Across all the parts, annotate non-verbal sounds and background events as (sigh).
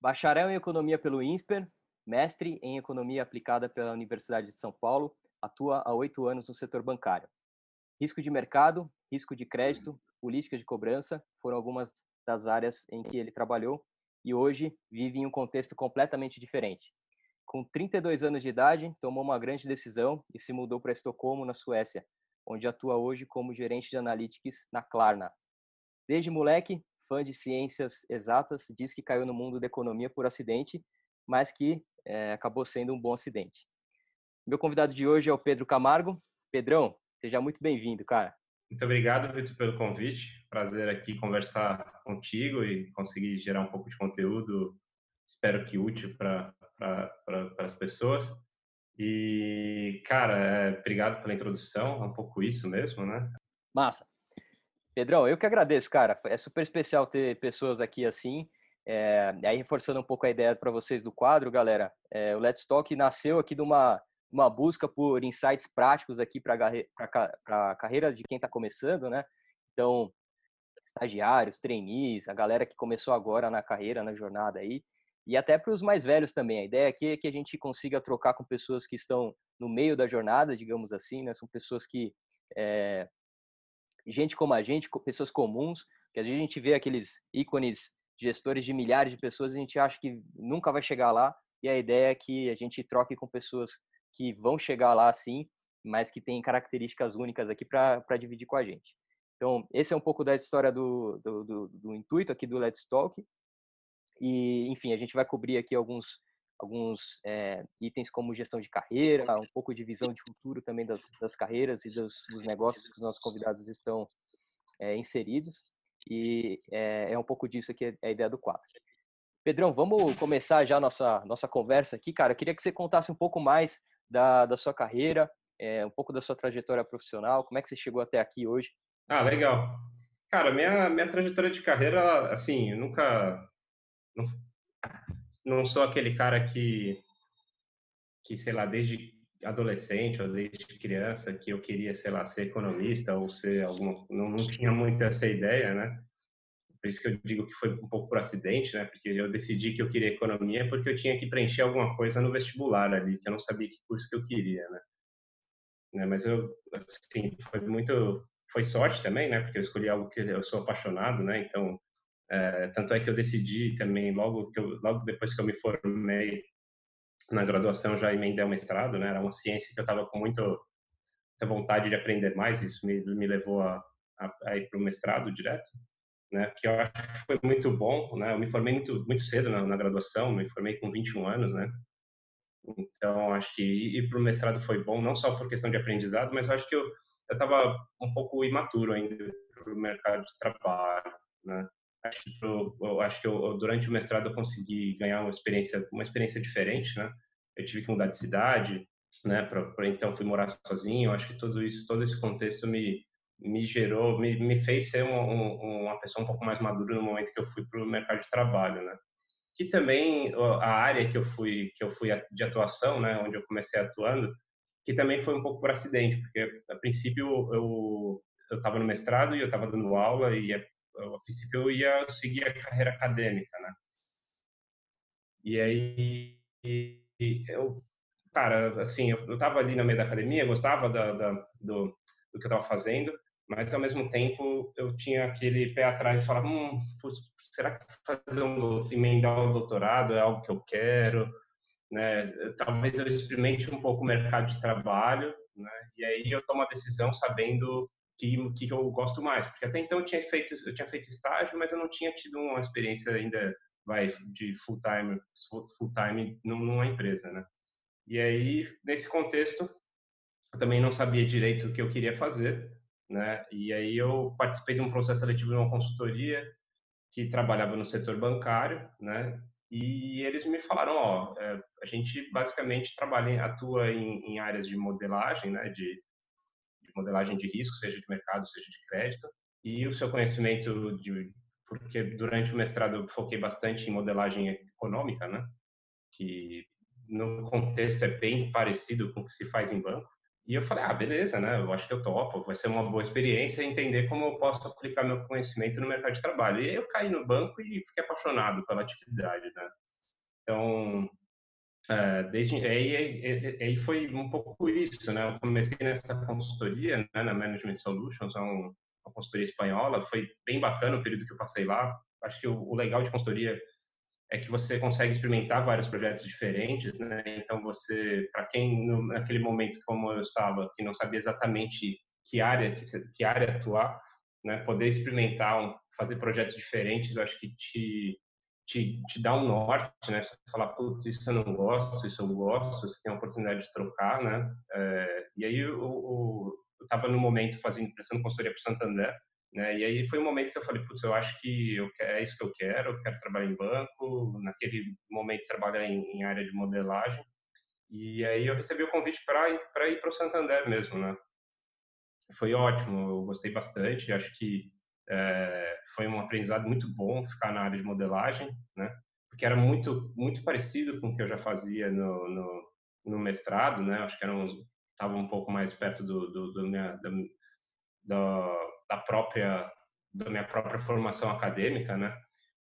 bacharel em Economia pelo INSPER, mestre em Economia Aplicada pela Universidade de São Paulo, atua há oito anos no setor bancário. Risco de mercado, risco de crédito, política de cobrança foram algumas das áreas em que ele trabalhou e hoje vive em um contexto completamente diferente. Com 32 anos de idade, tomou uma grande decisão e se mudou para Estocolmo, na Suécia, onde atua hoje como gerente de analytics na Klarna. Desde moleque, fã de ciências exatas, diz que caiu no mundo da economia por acidente, mas que é, acabou sendo um bom acidente. Meu convidado de hoje é o Pedro Camargo. Pedrão, seja muito bem-vindo, cara. Muito obrigado, Vitor, pelo convite. Prazer aqui conversar contigo e conseguir gerar um pouco de conteúdo, espero que útil para pra, as pessoas. E, cara, é, obrigado pela introdução, é um pouco isso mesmo, né? Massa. Pedrão, eu que agradeço, cara. É super especial ter pessoas aqui assim. É, aí, reforçando um pouco a ideia para vocês do quadro, galera, é, o Let's Talk nasceu aqui de uma, uma busca por insights práticos aqui para a carreira de quem está começando, né? Então, estagiários, trainees, a galera que começou agora na carreira, na jornada aí e até para os mais velhos também. A ideia aqui é que a gente consiga trocar com pessoas que estão no meio da jornada, digamos assim, né? São pessoas que é, gente como a gente, pessoas comuns, que às vezes a gente vê aqueles ícones gestores de milhares de pessoas, a gente acha que nunca vai chegar lá, e a ideia é que a gente troque com pessoas que vão chegar lá sim, mas que têm características únicas aqui para dividir com a gente. Então, esse é um pouco da história do, do, do, do intuito aqui do Let's Talk. E, enfim, a gente vai cobrir aqui alguns, alguns é, itens como gestão de carreira, um pouco de visão de futuro também das, das carreiras e dos, dos, negócios que os nossos convidados estão é, inseridos. E é, é, um pouco disso aqui é a ideia do quadro. Pedrão, vamos começar já a nossa, nossa conversa aqui, cara. Eu queria que você contasse um pouco mais da, da sua carreira, é, um pouco da sua trajetória profissional, como é que você chegou até aqui hoje? Ah, legal. Cara, minha, minha trajetória de carreira, assim, eu nunca não, sou aquele cara que, que, sei lá, desde adolescente ou desde criança que eu queria, sei lá, ser economista ou ser alguma... Não, não tinha muito essa ideia, né? Por isso que eu digo que foi um pouco por acidente, né? Porque eu decidi que eu queria economia porque eu tinha que preencher alguma coisa no vestibular ali, que eu não sabia que curso que eu queria, né? né? Mas eu, assim, foi muito... Foi sorte também, né? Porque eu escolhi algo que eu sou apaixonado, né? Então, é, tanto é que eu decidi também, logo, que eu, logo depois que eu me formei na graduação, já emendei o mestrado, né? Era uma ciência que eu estava com muito, muita vontade de aprender mais, isso me, me levou a, a, a ir para o mestrado direto, né? Que eu acho que foi muito bom, né? Eu me formei muito, muito cedo na, na graduação, me formei com 21 anos, né? Então, acho que ir para o mestrado foi bom, não só por questão de aprendizado, mas eu acho que eu estava um pouco imaturo ainda para o mercado de trabalho, né? Acho que, eu, acho que eu, durante o mestrado eu consegui ganhar uma experiência, uma experiência diferente, né? Eu tive que mudar de cidade, né? Pra, pra então fui morar sozinho. Eu acho que tudo isso, todo esse contexto me me gerou, me, me fez ser um, um, uma pessoa um pouco mais madura no momento que eu fui para o mercado de trabalho, né? Que também a área que eu fui que eu fui de atuação, né? Onde eu comecei atuando, que também foi um pouco por acidente, porque a princípio eu eu estava no mestrado e eu estava dando aula e eu, a princípio eu ia seguir a carreira acadêmica, né? E aí eu, cara, assim, eu, eu tava ali no meio da academia, gostava da, da do, do que eu tava fazendo, mas ao mesmo tempo eu tinha aquele pé atrás de falar, hum, será que fazer um emendar um doutorado é algo que eu quero, né? Talvez eu experimente um pouco o mercado de trabalho, né? E aí eu tomo a decisão sabendo que, que eu gosto mais, porque até então eu tinha feito eu tinha feito estágio, mas eu não tinha tido uma experiência ainda vai de full time full time numa empresa, né? E aí nesse contexto eu também não sabia direito o que eu queria fazer, né? E aí eu participei de um processo seletivo numa consultoria que trabalhava no setor bancário, né? E eles me falaram, ó, é, a gente basicamente trabalha, atua em, em áreas de modelagem, né? De modelagem de risco, seja de mercado, seja de crédito, e o seu conhecimento de porque durante o mestrado eu foquei bastante em modelagem econômica, né? Que no contexto é bem parecido com o que se faz em banco. E eu falei, ah, beleza, né? Eu acho que eu topo, vai ser uma boa experiência entender como eu posso aplicar meu conhecimento no mercado de trabalho. E eu caí no banco e fiquei apaixonado pela atividade, né? Então, é, desde aí, aí, aí, foi um pouco isso, né? Eu comecei nessa consultoria, né, na Management Solutions, é um, uma consultoria espanhola, foi bem bacana o período que eu passei lá. Acho que o, o legal de consultoria é que você consegue experimentar vários projetos diferentes, né? Então você, para quem no, naquele momento como eu estava, que não sabia exatamente que área que, que área atuar, né? Poder experimentar, um, fazer projetos diferentes, eu acho que te te, te dá um norte, né? Você falar, putz, isso eu não gosto, isso eu gosto, você tem a oportunidade de trocar, né? É, e aí eu, eu, eu estava no momento fazendo, prestando consultoria para Santander, né? E aí foi um momento que eu falei, putz, eu acho que eu, é isso que eu quero, eu quero trabalhar em banco, naquele momento trabalhar em, em área de modelagem. E aí eu recebi o convite para ir para o Santander mesmo, né? Foi ótimo, eu gostei bastante, acho que é, foi um aprendizado muito bom ficar na área de modelagem, né? Porque era muito muito parecido com o que eu já fazia no, no, no mestrado, né? Acho que era estava um pouco mais perto do, do, do minha, da, da, própria da minha própria formação acadêmica, né?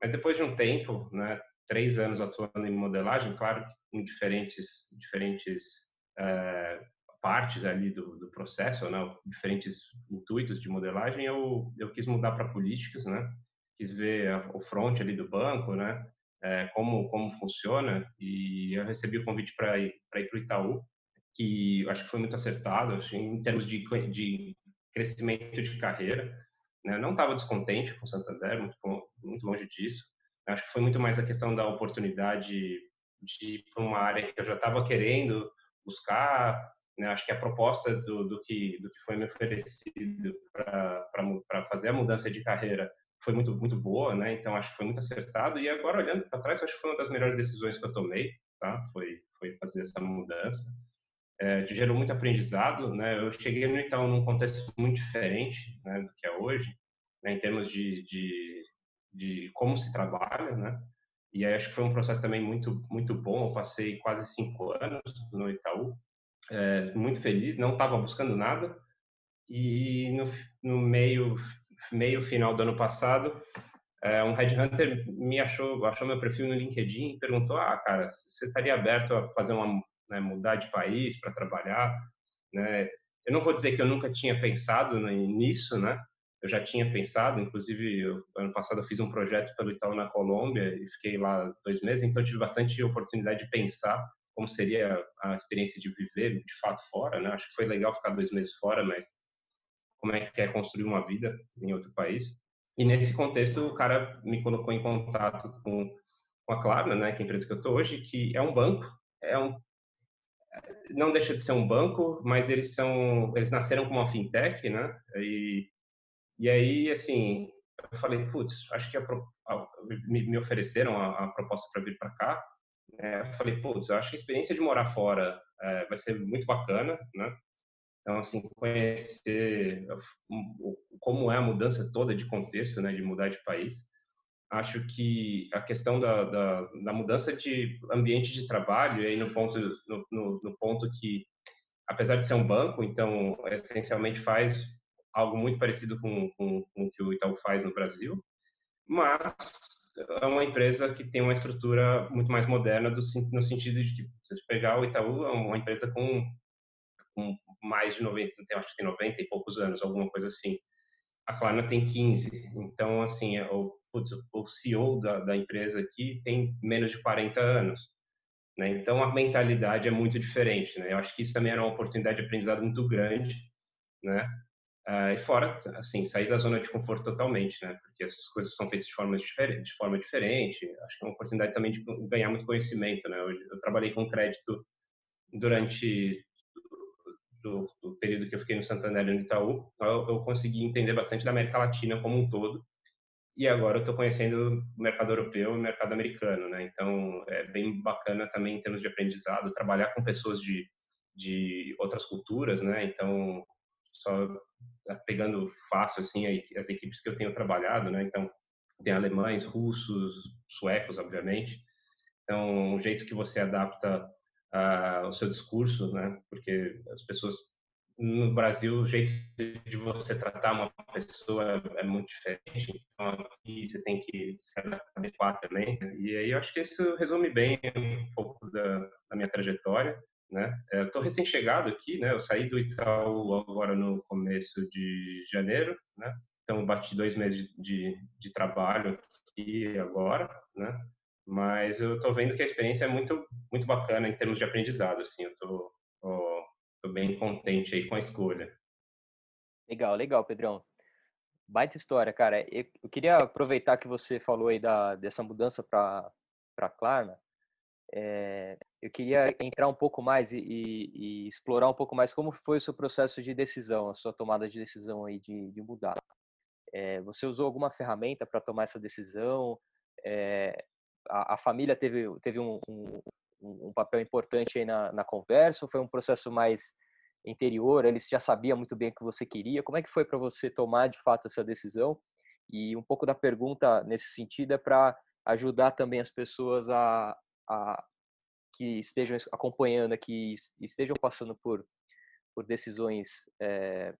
Mas depois de um tempo, né, três anos atuando em modelagem, claro, em diferentes diferentes é, partes ali do, do processo, né, diferentes intuitos de modelagem, eu, eu quis mudar para políticas, né, quis ver a, o front ali do banco, né, é, como, como funciona, e eu recebi o convite para ir para o Itaú, que acho que foi muito acertado, acho, em termos de, de crescimento de carreira, né, não estava descontente com Santander, muito, muito longe disso, acho que foi muito mais a questão da oportunidade de ir para uma área que eu já estava querendo buscar, né? Acho que a proposta do, do, que, do que foi me oferecido para fazer a mudança de carreira foi muito muito boa, né? Então acho que foi muito acertado e agora olhando para trás acho que foi uma das melhores decisões que eu tomei, tá? Foi foi fazer essa mudança. É, gerou muito aprendizado, né? Eu cheguei no Itaú num contexto muito diferente, né, do que é hoje, né, em termos de, de, de como se trabalha, né? E acho que foi um processo também muito muito bom. Eu passei quase cinco anos no Itaú, é, muito feliz, não estava buscando nada. E no, no, meio, meio final do ano passado, é, um headhunter me achou, achou meu perfil no LinkedIn e perguntou: Ah, cara, você estaria aberto a fazer uma né, mudar de país para trabalhar? Né? Eu não vou dizer que eu nunca tinha pensado nisso, né? Eu já tinha pensado, inclusive, eu, ano passado eu fiz um projeto pelo Itaú na Colômbia e fiquei lá dois meses, então eu tive bastante oportunidade de pensar como seria a experiência de viver de fato fora, né? Acho que foi legal ficar dois meses fora, mas como é que é construir uma vida em outro país? E nesse contexto, o cara me colocou em contato com, com a Klarna, né, que é a empresa que eu estou hoje, que é um banco, é um não deixa de ser um banco, mas eles são eles nasceram como uma fintech, né? E e aí assim, eu falei, putz, acho que a, a, me, me ofereceram a, a proposta para vir para cá é, falei, putz, eu acho que a experiência de morar fora é, vai ser muito bacana, né? Então, assim, conhecer como é a mudança toda de contexto, né, de mudar de país. Acho que a questão da, da, da mudança de ambiente de trabalho, aí no ponto, no, no, no ponto que, apesar de ser um banco, então, essencialmente faz algo muito parecido com, com, com o que o Itaú faz no Brasil, mas é uma empresa que tem uma estrutura muito mais moderna do, no sentido de se você pegar o Itaú é uma empresa com, com mais de 90, tem, acho que tem 90 e poucos anos, alguma coisa assim. A Klarna tem 15, então assim, é o, putz, o CEO da, da empresa aqui tem menos de 40 anos. Né? Então a mentalidade é muito diferente. Né? Eu acho que isso também era uma oportunidade de aprendizado muito grande, né? Uh, e fora, assim, sair da zona de conforto totalmente, né? Porque as coisas são feitas de forma, diferente, de forma diferente. Acho que é uma oportunidade também de ganhar muito conhecimento, né? Eu, eu trabalhei com crédito durante do, do, período que eu fiquei no Santander e no Itaú. Eu, eu consegui entender bastante da América Latina como um todo. E agora eu estou conhecendo o mercado europeu e o mercado americano, né? Então, é bem bacana também em termos de aprendizado, trabalhar com pessoas de, de outras culturas, né? Então, só pegando fácil assim as equipes que eu tenho trabalhado, né? Então tem alemães, russos, suecos, obviamente. Então o jeito que você adapta uh, o seu discurso, né? Porque as pessoas no Brasil o jeito de você tratar uma pessoa é muito diferente, então aqui você tem que se adequar também. E aí eu acho que isso resume bem um pouco da, da minha trajetória. Né? É, eu estou recém-chegado aqui, né? Eu saí do Itaú agora no começo de janeiro, né? Então bati dois meses de, de, de trabalho aqui agora, né? Mas eu estou vendo que a experiência é muito muito bacana em termos de aprendizado, assim. Eu estou bem contente aí com a escolha. Legal, legal, Pedrão. Baita história, cara. Eu queria aproveitar que você falou aí da, dessa mudança para Klarna. É, eu queria entrar um pouco mais e, e, e, explorar um pouco mais como foi o seu processo de decisão, a sua tomada de decisão aí de, de mudar. É, você usou alguma ferramenta para tomar essa decisão? É, a, a, família teve, teve um, um, um papel importante aí na, na conversa? Ou foi um processo mais interior? Eles já sabiam muito bem o que você queria? Como é que foi para você tomar de fato essa decisão? E um pouco da pergunta nesse sentido é para ajudar também as pessoas a, a que estejam acompanhando aqui, estejam passando por, por decisões é,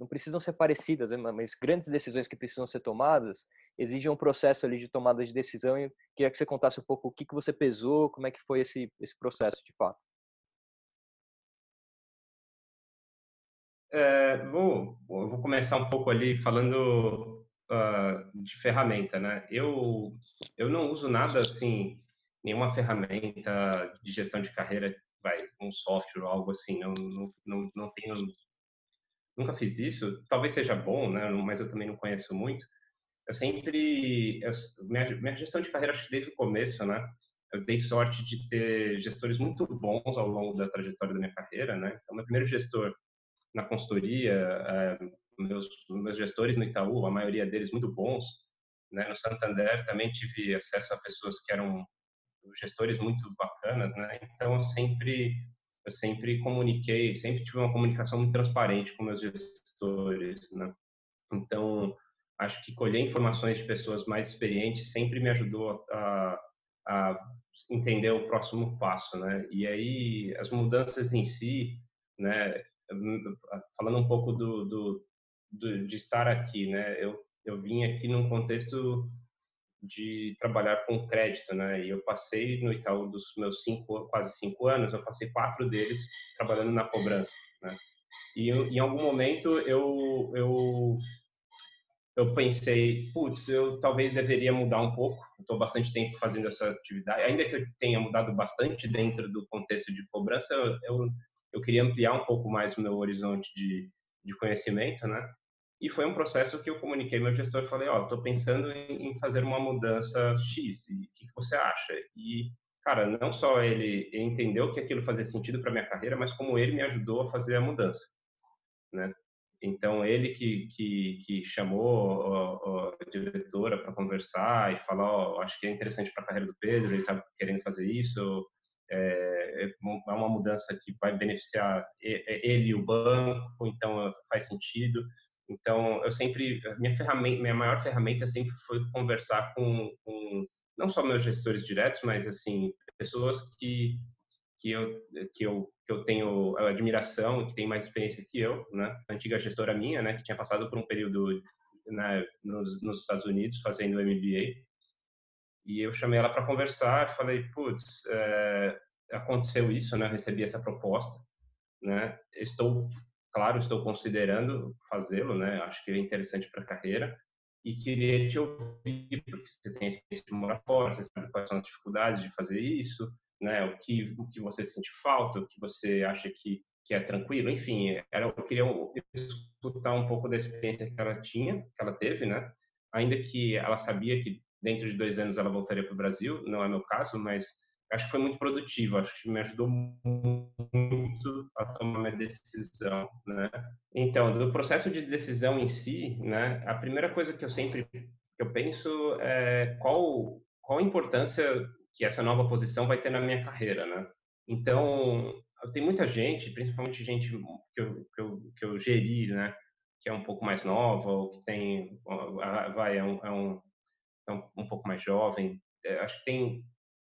não precisam ser parecidas, né, mas grandes decisões que precisam ser tomadas exigem um processo ali de tomada de decisão. E queria que você contasse um pouco o que, que você pesou, como é que foi esse, esse processo de fato. É, vou, vou começar um pouco ali falando uh, de ferramenta, né? Eu, eu não uso nada assim, nenhuma ferramenta de gestão de carreira, vai, um software ou algo assim. Não, não, não, não tenho nunca fiz isso. Talvez seja bom, né? Mas eu também não conheço muito. Eu sempre, eu, minha, minha gestão de carreira, acho que desde o começo, né? Eu dei sorte de ter gestores muito bons ao longo da trajetória da minha carreira, né? Então, meu primeiro gestor na consultoria, é, meus, meus gestores no Itaú, a maioria deles muito bons, né? No Santander também tive acesso a pessoas que eram gestores muito bacanas, né? Então, eu sempre eu sempre comuniquei, sempre tive uma comunicação muito transparente com meus gestores, né? Então, acho que colher informações de pessoas mais experientes sempre me ajudou a, a entender o próximo passo, né? E aí, as mudanças em si, né? Falando um pouco do, do, do de estar aqui, né? Eu, eu vim aqui num contexto de trabalhar com crédito, né? E eu passei no Itaú dos meus cinco, quase cinco anos, eu passei quatro deles trabalhando na cobrança, né? E em algum momento eu eu eu pensei, putz, eu talvez deveria mudar um pouco. Estou bastante tempo fazendo essa atividade, ainda que eu tenha mudado bastante dentro do contexto de cobrança, eu eu, eu queria ampliar um pouco mais o meu horizonte de de conhecimento, né? E foi um processo que eu comuniquei meu gestor falei, ó, oh, estou pensando em fazer uma mudança X, o que, você acha? E, cara, não só ele entendeu que aquilo fazia sentido para minha carreira, mas como ele me ajudou a fazer a mudança, né? Então, ele que, que, que chamou a, diretora para conversar e falou, oh, acho que é interessante para a carreira do Pedro, ele está querendo fazer isso, é, é uma mudança que vai beneficiar ele e o banco, então faz sentido. Então, eu sempre, minha ferramenta, minha maior ferramenta sempre foi conversar com, com não só meus gestores diretos, mas assim pessoas que que eu que eu que eu tenho admiração, que tem mais experiência que eu, né? Antiga gestora minha, né, que tinha passado por um período né, nos, nos Estados Unidos fazendo MBA. E eu chamei ela para conversar, falei, putz, é, aconteceu isso, né? Eu recebi essa proposta, né? Estou claro, estou considerando fazê-lo, né? Acho que é interessante para a carreira e queria te ouvir porque você tem experiência de morar fora, você sabe quais são as dificuldades de fazer isso, né? O que o que você sente falta, o que você acha que que é tranquilo, enfim, era, eu queria escutar um pouco da experiência que ela tinha, que ela teve, né? Ainda que ela sabia que dentro de dois anos ela voltaria para o Brasil, não é meu caso, mas acho que foi muito produtivo, acho que me ajudou muito a tomar minha decisão, né? Então, do processo de decisão em si, né, a primeira coisa que eu sempre que eu penso é qual qual a importância que essa nova posição vai ter na minha carreira, né? Então, tem muita gente, principalmente gente que eu, que eu, que eu geri, né, que é um pouco mais nova ou que tem vai é um, é um, é um pouco mais jovem. É, acho que tem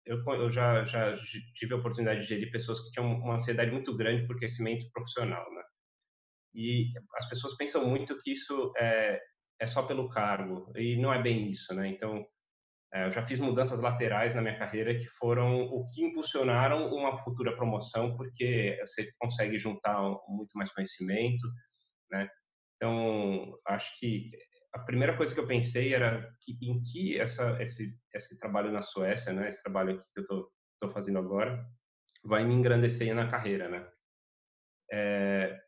eu, eu já, já tive a oportunidade de gerir pessoas que tinham uma ansiedade muito grande por crescimento profissional, né? E as pessoas pensam muito que isso é, é só pelo cargo, e não é bem isso, né? Então, é, eu já fiz mudanças laterais na minha carreira que foram o que impulsionaram uma futura promoção, porque você consegue juntar muito mais conhecimento, né? Então, acho que a primeira coisa que eu pensei era que, em que essa, esse, esse trabalho na Suécia, né? Esse trabalho aqui que eu tô fazendo agora, vai me engrandecer na carreira, né? É,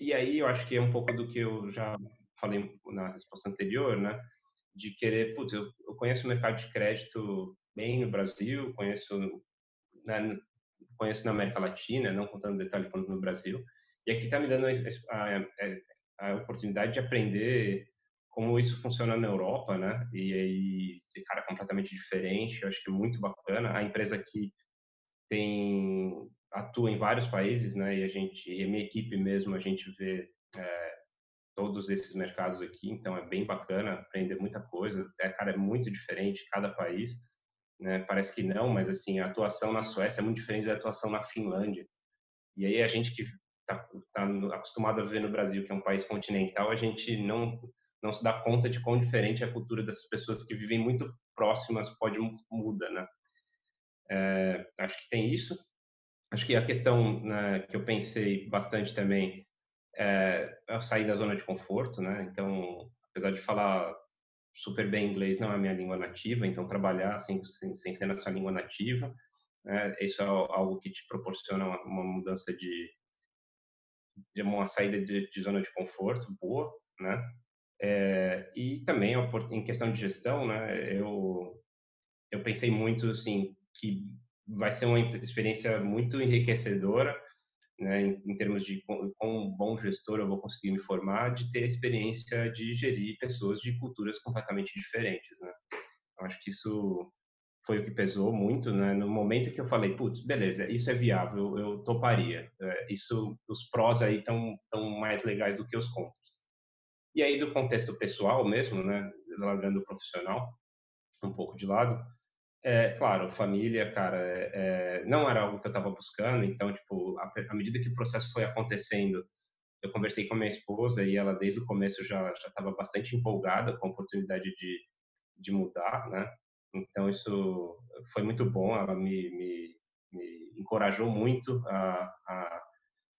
e aí eu acho que é um pouco do que eu já falei na resposta anterior, né? De querer, putz, eu, eu conheço o mercado de crédito bem no Brasil, conheço, né, conheço na América Latina, não contando detalhe quanto no Brasil, e aqui está me dando a, a, a, oportunidade de aprender como isso funciona na Europa, né? E aí, cara, completamente diferente, eu acho que é muito bacana. A empresa aqui tem atua em vários países, né? E a gente, e a minha equipe mesmo, a gente vê é, todos esses mercados aqui, então é bem bacana aprender muita coisa. É, cara, é muito diferente cada país, né? Parece que não, mas assim, a atuação na Suécia é muito diferente da atuação na Finlândia. E aí a gente que está tá acostumado a viver no Brasil, que é um país continental, a gente não não se dá conta de quão diferente é a cultura dessas pessoas que vivem muito próximas pode muda, né? É, acho que tem isso. Acho que a questão né, que eu pensei bastante também é, é sair da zona de conforto, né? Então, apesar de falar super bem inglês, não é a minha língua nativa, então trabalhar sem, sem, sem ser na sua língua nativa, né? isso é algo que te proporciona uma, uma mudança de, de uma saída de, de, zona de conforto boa, né? É, e também em questão de gestão, né? Eu eu pensei muito assim que vai ser uma experiência muito enriquecedora, né, em, em termos de com, um bom gestor eu vou conseguir me formar, de ter a experiência de gerir pessoas de culturas completamente diferentes, né. Eu acho que isso foi o que pesou muito, né? No momento que eu falei, putz, beleza, isso é viável, eu, toparia. É, isso, os prós aí estão tão mais legais do que os contras. E aí do contexto pessoal mesmo, né? Largando o profissional um pouco de lado, é, claro, família, cara, é, é, não era algo que eu estava buscando, então, tipo, à medida que o processo foi acontecendo, eu conversei com a minha esposa e ela, desde o começo, já estava bastante empolgada com a oportunidade de, de mudar, né? Então, isso foi muito bom, ela me, me, me encorajou muito a, a,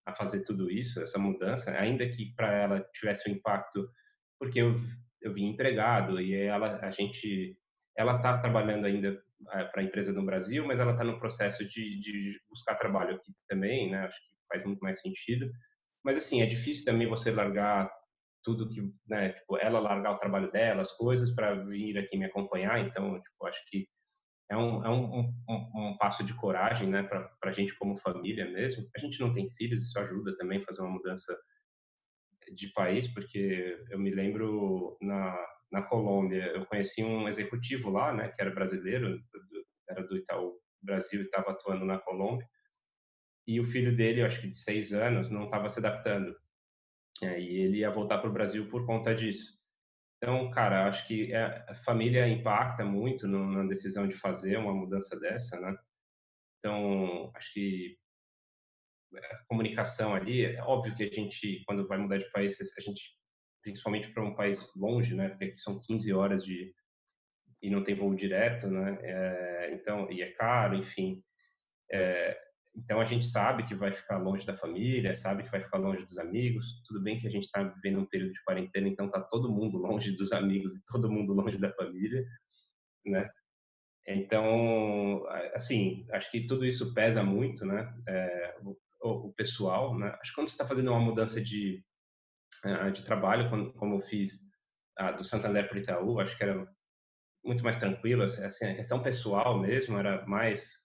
a, fazer tudo isso, essa mudança, ainda que para ela tivesse um impacto, porque eu, eu vim empregado e ela, a gente ela está trabalhando ainda é, para a empresa no Brasil, mas ela está no processo de, de, buscar trabalho aqui também, né? Acho que faz muito mais sentido. Mas assim, é difícil também você largar tudo que, né? Tipo, ela largar o trabalho dela, as coisas para vir aqui me acompanhar. Então, tipo, acho que é um, é um, um, um passo de coragem, né? Para a gente como família mesmo. A gente não tem filhos, isso ajuda também a fazer uma mudança de país, porque eu me lembro na na Colômbia, eu conheci um executivo lá, né, que era brasileiro, era do Itaú Brasil e estava atuando na Colômbia. E o filho dele, acho que de seis anos, não estava se adaptando. E ele ia voltar para o Brasil por conta disso. Então, cara, acho que é, a família impacta muito na decisão de fazer uma mudança dessa, né? Então, acho que a comunicação ali, é óbvio que a gente, quando vai mudar de país, a gente principalmente para um país longe, né? Porque aqui são 15 horas de e não tem voo direto, né? É, então e é caro, enfim. É, então a gente sabe que vai ficar longe da família, sabe que vai ficar longe dos amigos. Tudo bem que a gente está vivendo um período de quarentena, então tá todo mundo (laughs) longe dos amigos e todo mundo longe da família, né? Então, assim, acho que tudo isso pesa muito, né? É, o, o, pessoal, né? Acho que quando você está fazendo uma mudança de uh, de trabalho, como eu fiz uh, do Santander para o Itaú, acho que era muito mais tranquilo, assim, a questão pessoal mesmo era mais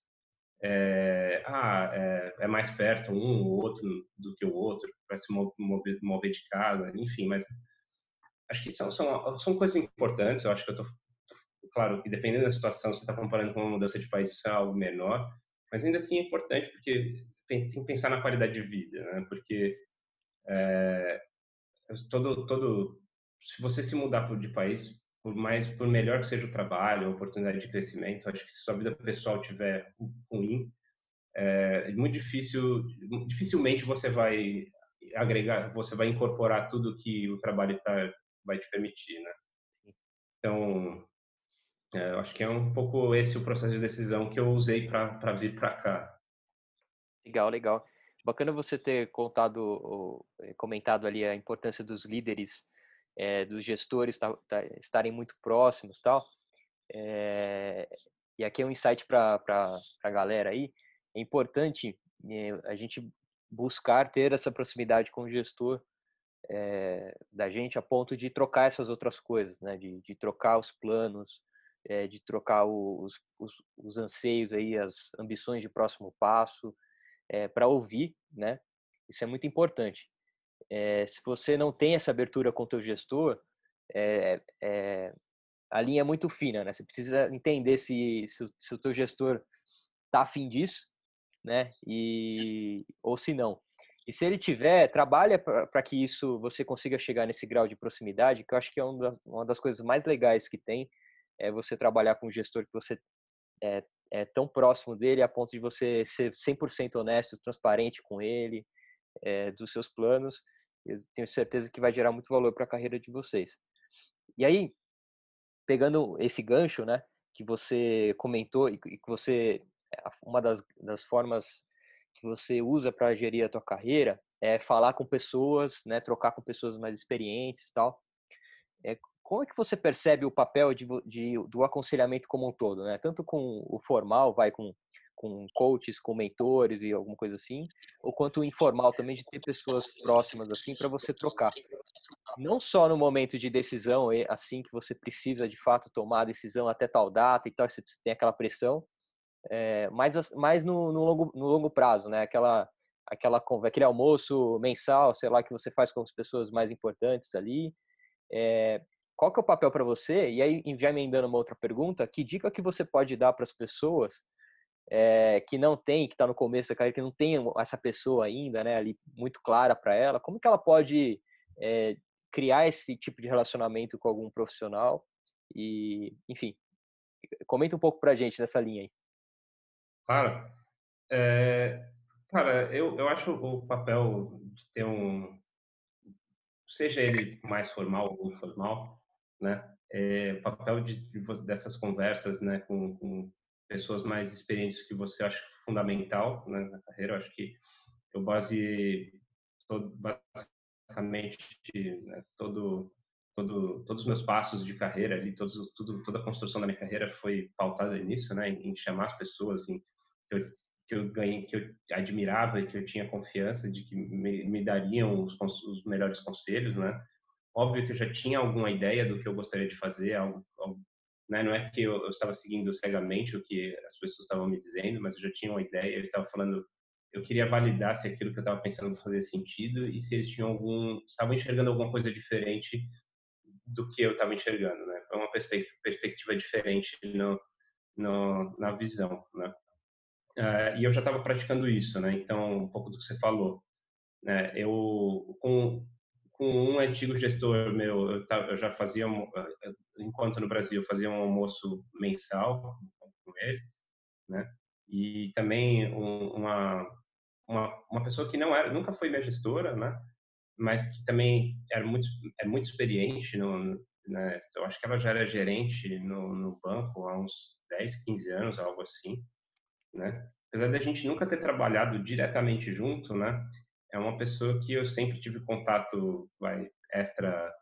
é, ah, é, é, mais perto um ou outro do que o outro para se mover, mover, de casa, enfim, mas acho que são, são, são coisas importantes, eu acho que eu tô, claro que dependendo da situação, você está comparando com uma mudança de país, isso é algo menor, mas ainda assim é importante porque tem que pensar na qualidade de vida, né? porque é, todo todo se você se mudar de país por mais por melhor que seja o trabalho a oportunidade de crescimento acho que se sua vida pessoal tiver ruim é muito difícil dificilmente você vai agregar, você vai incorporar tudo que o trabalho tá, vai te permitir, né? Então, é, eu acho que é um pouco esse o processo de decisão que eu usei para vir para cá. Legal, legal. Bacana você ter contado, eh, comentado ali a importância dos líderes, é, dos gestores tá, tá, estarem muito próximos, tal. É, e aqui é um insight para a galera aí. É importante é, a gente buscar ter essa proximidade com o gestor é, da gente a ponto de trocar essas outras coisas, né? De, de trocar os planos, é, de trocar os, os, os, anseios aí, as ambições de próximo passo, é, para ouvir, né? Isso é muito importante. Se você não tem essa abertura com o teu gestor, a linha é muito fina, né? Você precisa entender se, se, se o teu gestor tá afim disso, né? E ou se não. E se ele tiver, trabalha para que isso você consiga chegar nesse grau de proximidade, que eu acho que é uma das, uma das coisas mais legais que tem, é você trabalhar com um gestor que você é, é tão próximo dele a ponto de você ser 100% honesto, transparente com ele, é, dos seus planos. Eu tenho certeza que vai gerar muito valor para a carreira de vocês. E aí, pegando esse gancho, né, que você comentou e que você uma das, das formas que você usa para gerir a tua carreira é falar com pessoas, né, trocar com pessoas mais experientes, tal. É, como é que você percebe o papel de, de, do aconselhamento como um todo, né? Tanto com o formal, vai com com coaches, com mentores e alguma coisa assim, ou quanto informal também de ter pessoas próximas assim para você trocar. Não só no momento de decisão, assim que você precisa de fato tomar a decisão até tal data e tal, você tem aquela pressão, é, mas, mas no, no, longo, no longo prazo, né? Aquela, aquela, aquele almoço mensal, sei lá, que você faz com as pessoas mais importantes ali. É, qual que é o papel para você? E aí, já emendando uma outra pergunta, que dica que você pode dar para as pessoas é, que não tem, que está no começo da carreira, que não tem essa pessoa ainda, né, ali muito clara para ela, como que ela pode é, criar esse tipo de relacionamento com algum profissional? E, enfim, comenta um pouco para a gente nessa linha aí. Claro. É, cara, eu, eu acho o papel de ter um, seja ele mais formal ou informal, né? É, o papel de, de, dessas conversas, né, com, com, pessoas mais experientes que você acha fundamental né, na carreira. Eu acho que eu baseei basicamente né, todo todo, todos os meus passos de carreira ali, todos, tudo, toda a construção da minha carreira foi pautada nisso, né, em, em chamar as pessoas, em que eu, que eu ganhei, que eu admirava e que eu tinha confiança de que me, me dariam os, os, melhores conselhos, né? Óbvio que eu já tinha alguma ideia do que eu gostaria de fazer, algo, algo né? Não é que eu, eu, estava seguindo cegamente o que as pessoas estavam me dizendo, mas eu já tinha uma ideia, eu estava falando, eu queria validar se aquilo que eu estava pensando fazia sentido e se eles tinham algum, estavam enxergando alguma coisa diferente do que eu estava enxergando, né? Foi uma perspectiva diferente no, no, na visão, né? Uh, e eu já estava praticando isso, né? Então, um pouco do que você falou. Né? Eu, com, com um antigo gestor meu, eu, já fazia, enquanto no Brasil, eu fazia um almoço mensal com ele, né? E também um, uma, uma, uma pessoa que não era, nunca foi minha gestora, né? Mas que também era muito, é muito experiente no, né? Eu acho que ela já era gerente no, no banco há uns 10, 15 anos, algo assim né? Apesar da gente nunca ter trabalhado diretamente junto, né? É uma pessoa que eu sempre tive contato, vai, extra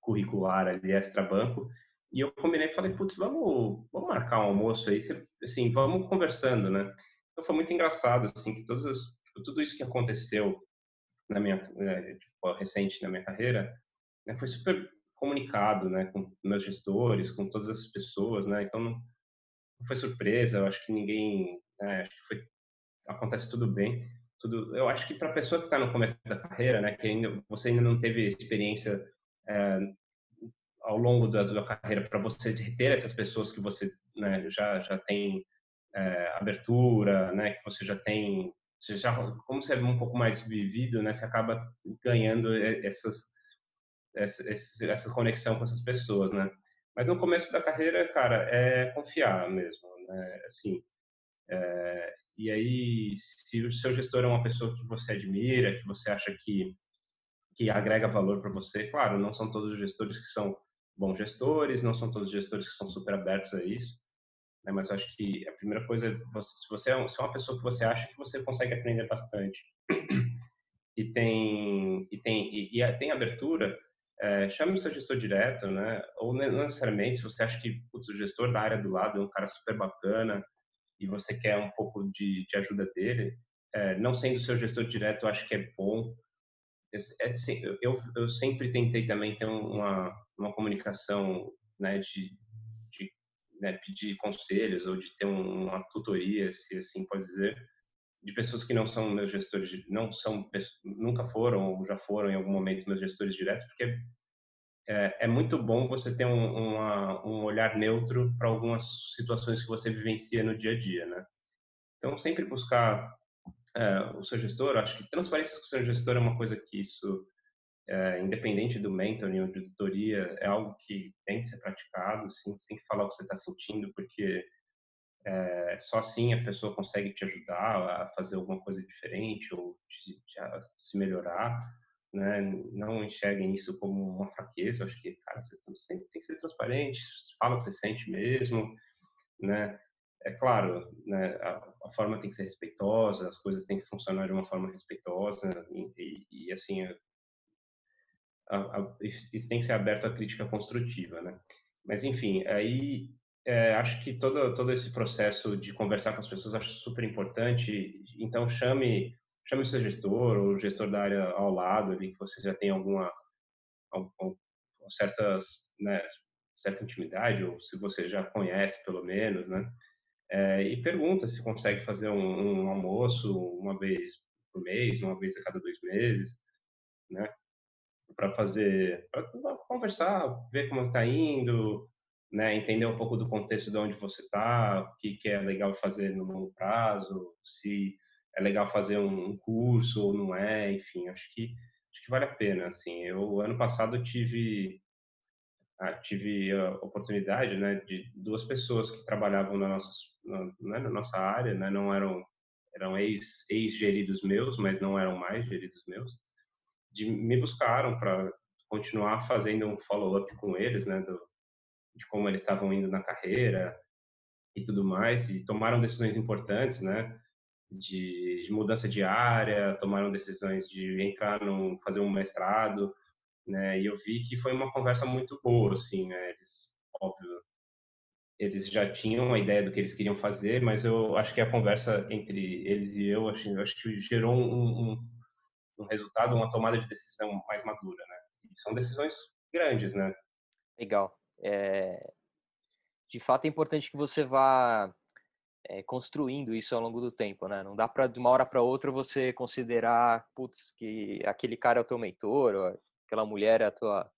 curricular ali, extra banco. E eu combinei, falei, putz, vamos, vamos marcar um almoço aí, assim, vamos conversando, né? Então foi muito engraçado, assim, que todas as, tipo, tudo isso que aconteceu na minha, né, tipo, recente na minha carreira, né, foi super comunicado, né, com meus gestores, com todas essas pessoas, né? Então não foi surpresa, eu acho que ninguém, né, acho que foi, acontece tudo bem. Tudo, eu acho que para a pessoa que está no começo da carreira, né, que ainda, você ainda não teve experiência é, ao longo da, da carreira para você ter essas pessoas que você né, já já tem é, abertura, né, que você já tem, você já, como você é um pouco mais vivido, né, você acaba ganhando essas essa, essa conexão com essas pessoas, né? Mas no começo da carreira, cara, é confiar mesmo, né? Assim, é, E aí, se o seu gestor é uma pessoa que você admira, que você acha que que agrega valor para você, claro, não são todos os gestores que são bons gestores, não são todos os gestores que são super abertos a isso, né? Mas eu acho que a primeira coisa, é se você é, é uma pessoa que você acha que você consegue aprender bastante e tem e tem e, e tem abertura, é, chame o seu gestor direto, né? Ou não necessariamente, se você acha que putz, o gestor da área do lado é um cara super bacana e você quer um pouco de, de ajuda dele, é, não sendo seu gestor direto, eu acho que é bom. É, eu, eu sempre tentei também ter uma, uma comunicação, né, de, de né, pedir conselhos ou de ter uma tutoria, se assim pode dizer, de pessoas que não são meus gestores, não são, nunca foram ou já foram em algum momento meus gestores diretos, porque é, é muito bom você ter um, uma, um olhar neutro para algumas situações que você vivencia no dia a dia, né? Então, sempre buscar é, o seu gestor, acho que transparência com o seu gestor é uma coisa que isso, é, independente do mentoring ou de tutoria, é algo que tem que ser praticado, sim, você tem que falar o que você está sentindo, porque é, só assim a pessoa consegue te ajudar a fazer alguma coisa diferente ou te, te, a se melhorar, né? Não enxerguem isso como uma fraqueza. Eu acho que, cara, você sempre tem que ser transparente, fala o que você sente mesmo, né? É claro, né, a, a, forma tem que ser respeitosa, as coisas têm que funcionar de uma forma respeitosa e, e, e assim, a, a, isso tem que ser aberto à crítica construtiva, né? Mas enfim, aí é, acho que todo, todo esse processo de conversar com as pessoas acho super importante. Então, chame, chame o seu gestor ou gestor da área ao lado, ali, que você já tem alguma, alguma certas, né, certa intimidade, ou se você já conhece, pelo menos, né? É, e pergunta se consegue fazer um, um almoço uma vez por mês, uma vez a cada dois meses, né? Para fazer, para conversar, ver como está indo, né, entender um pouco do contexto de onde você está, o que, que é legal fazer no longo prazo, se é legal fazer um curso ou não é, enfim, acho que acho que vale a pena, assim. Eu ano passado tive ah, tive a oportunidade, né, de duas pessoas que trabalhavam na nossa na, né, na nossa área, né, não eram eram ex ex geridos meus, mas não eram mais geridos meus, de me buscaram para continuar fazendo um follow up com eles, né, do, de como eles estavam indo na carreira e tudo mais, e tomaram decisões importantes, né? De, mudança de área, tomaram decisões de entrar no fazer um mestrado, né? E eu vi que foi uma conversa muito boa, assim, né? Eles, óbvio, eles já tinham uma ideia do que eles queriam fazer, mas eu acho que a conversa entre eles e eu, acho, acho que gerou um, um, um resultado, uma tomada de decisão mais madura, né? E são decisões grandes, né? Legal é, de fato é importante que você vá é, construindo isso ao longo do tempo, né? Não dá para de uma hora para outra você considerar, putz, que aquele cara é o teu mentor, ou aquela mulher é a tua,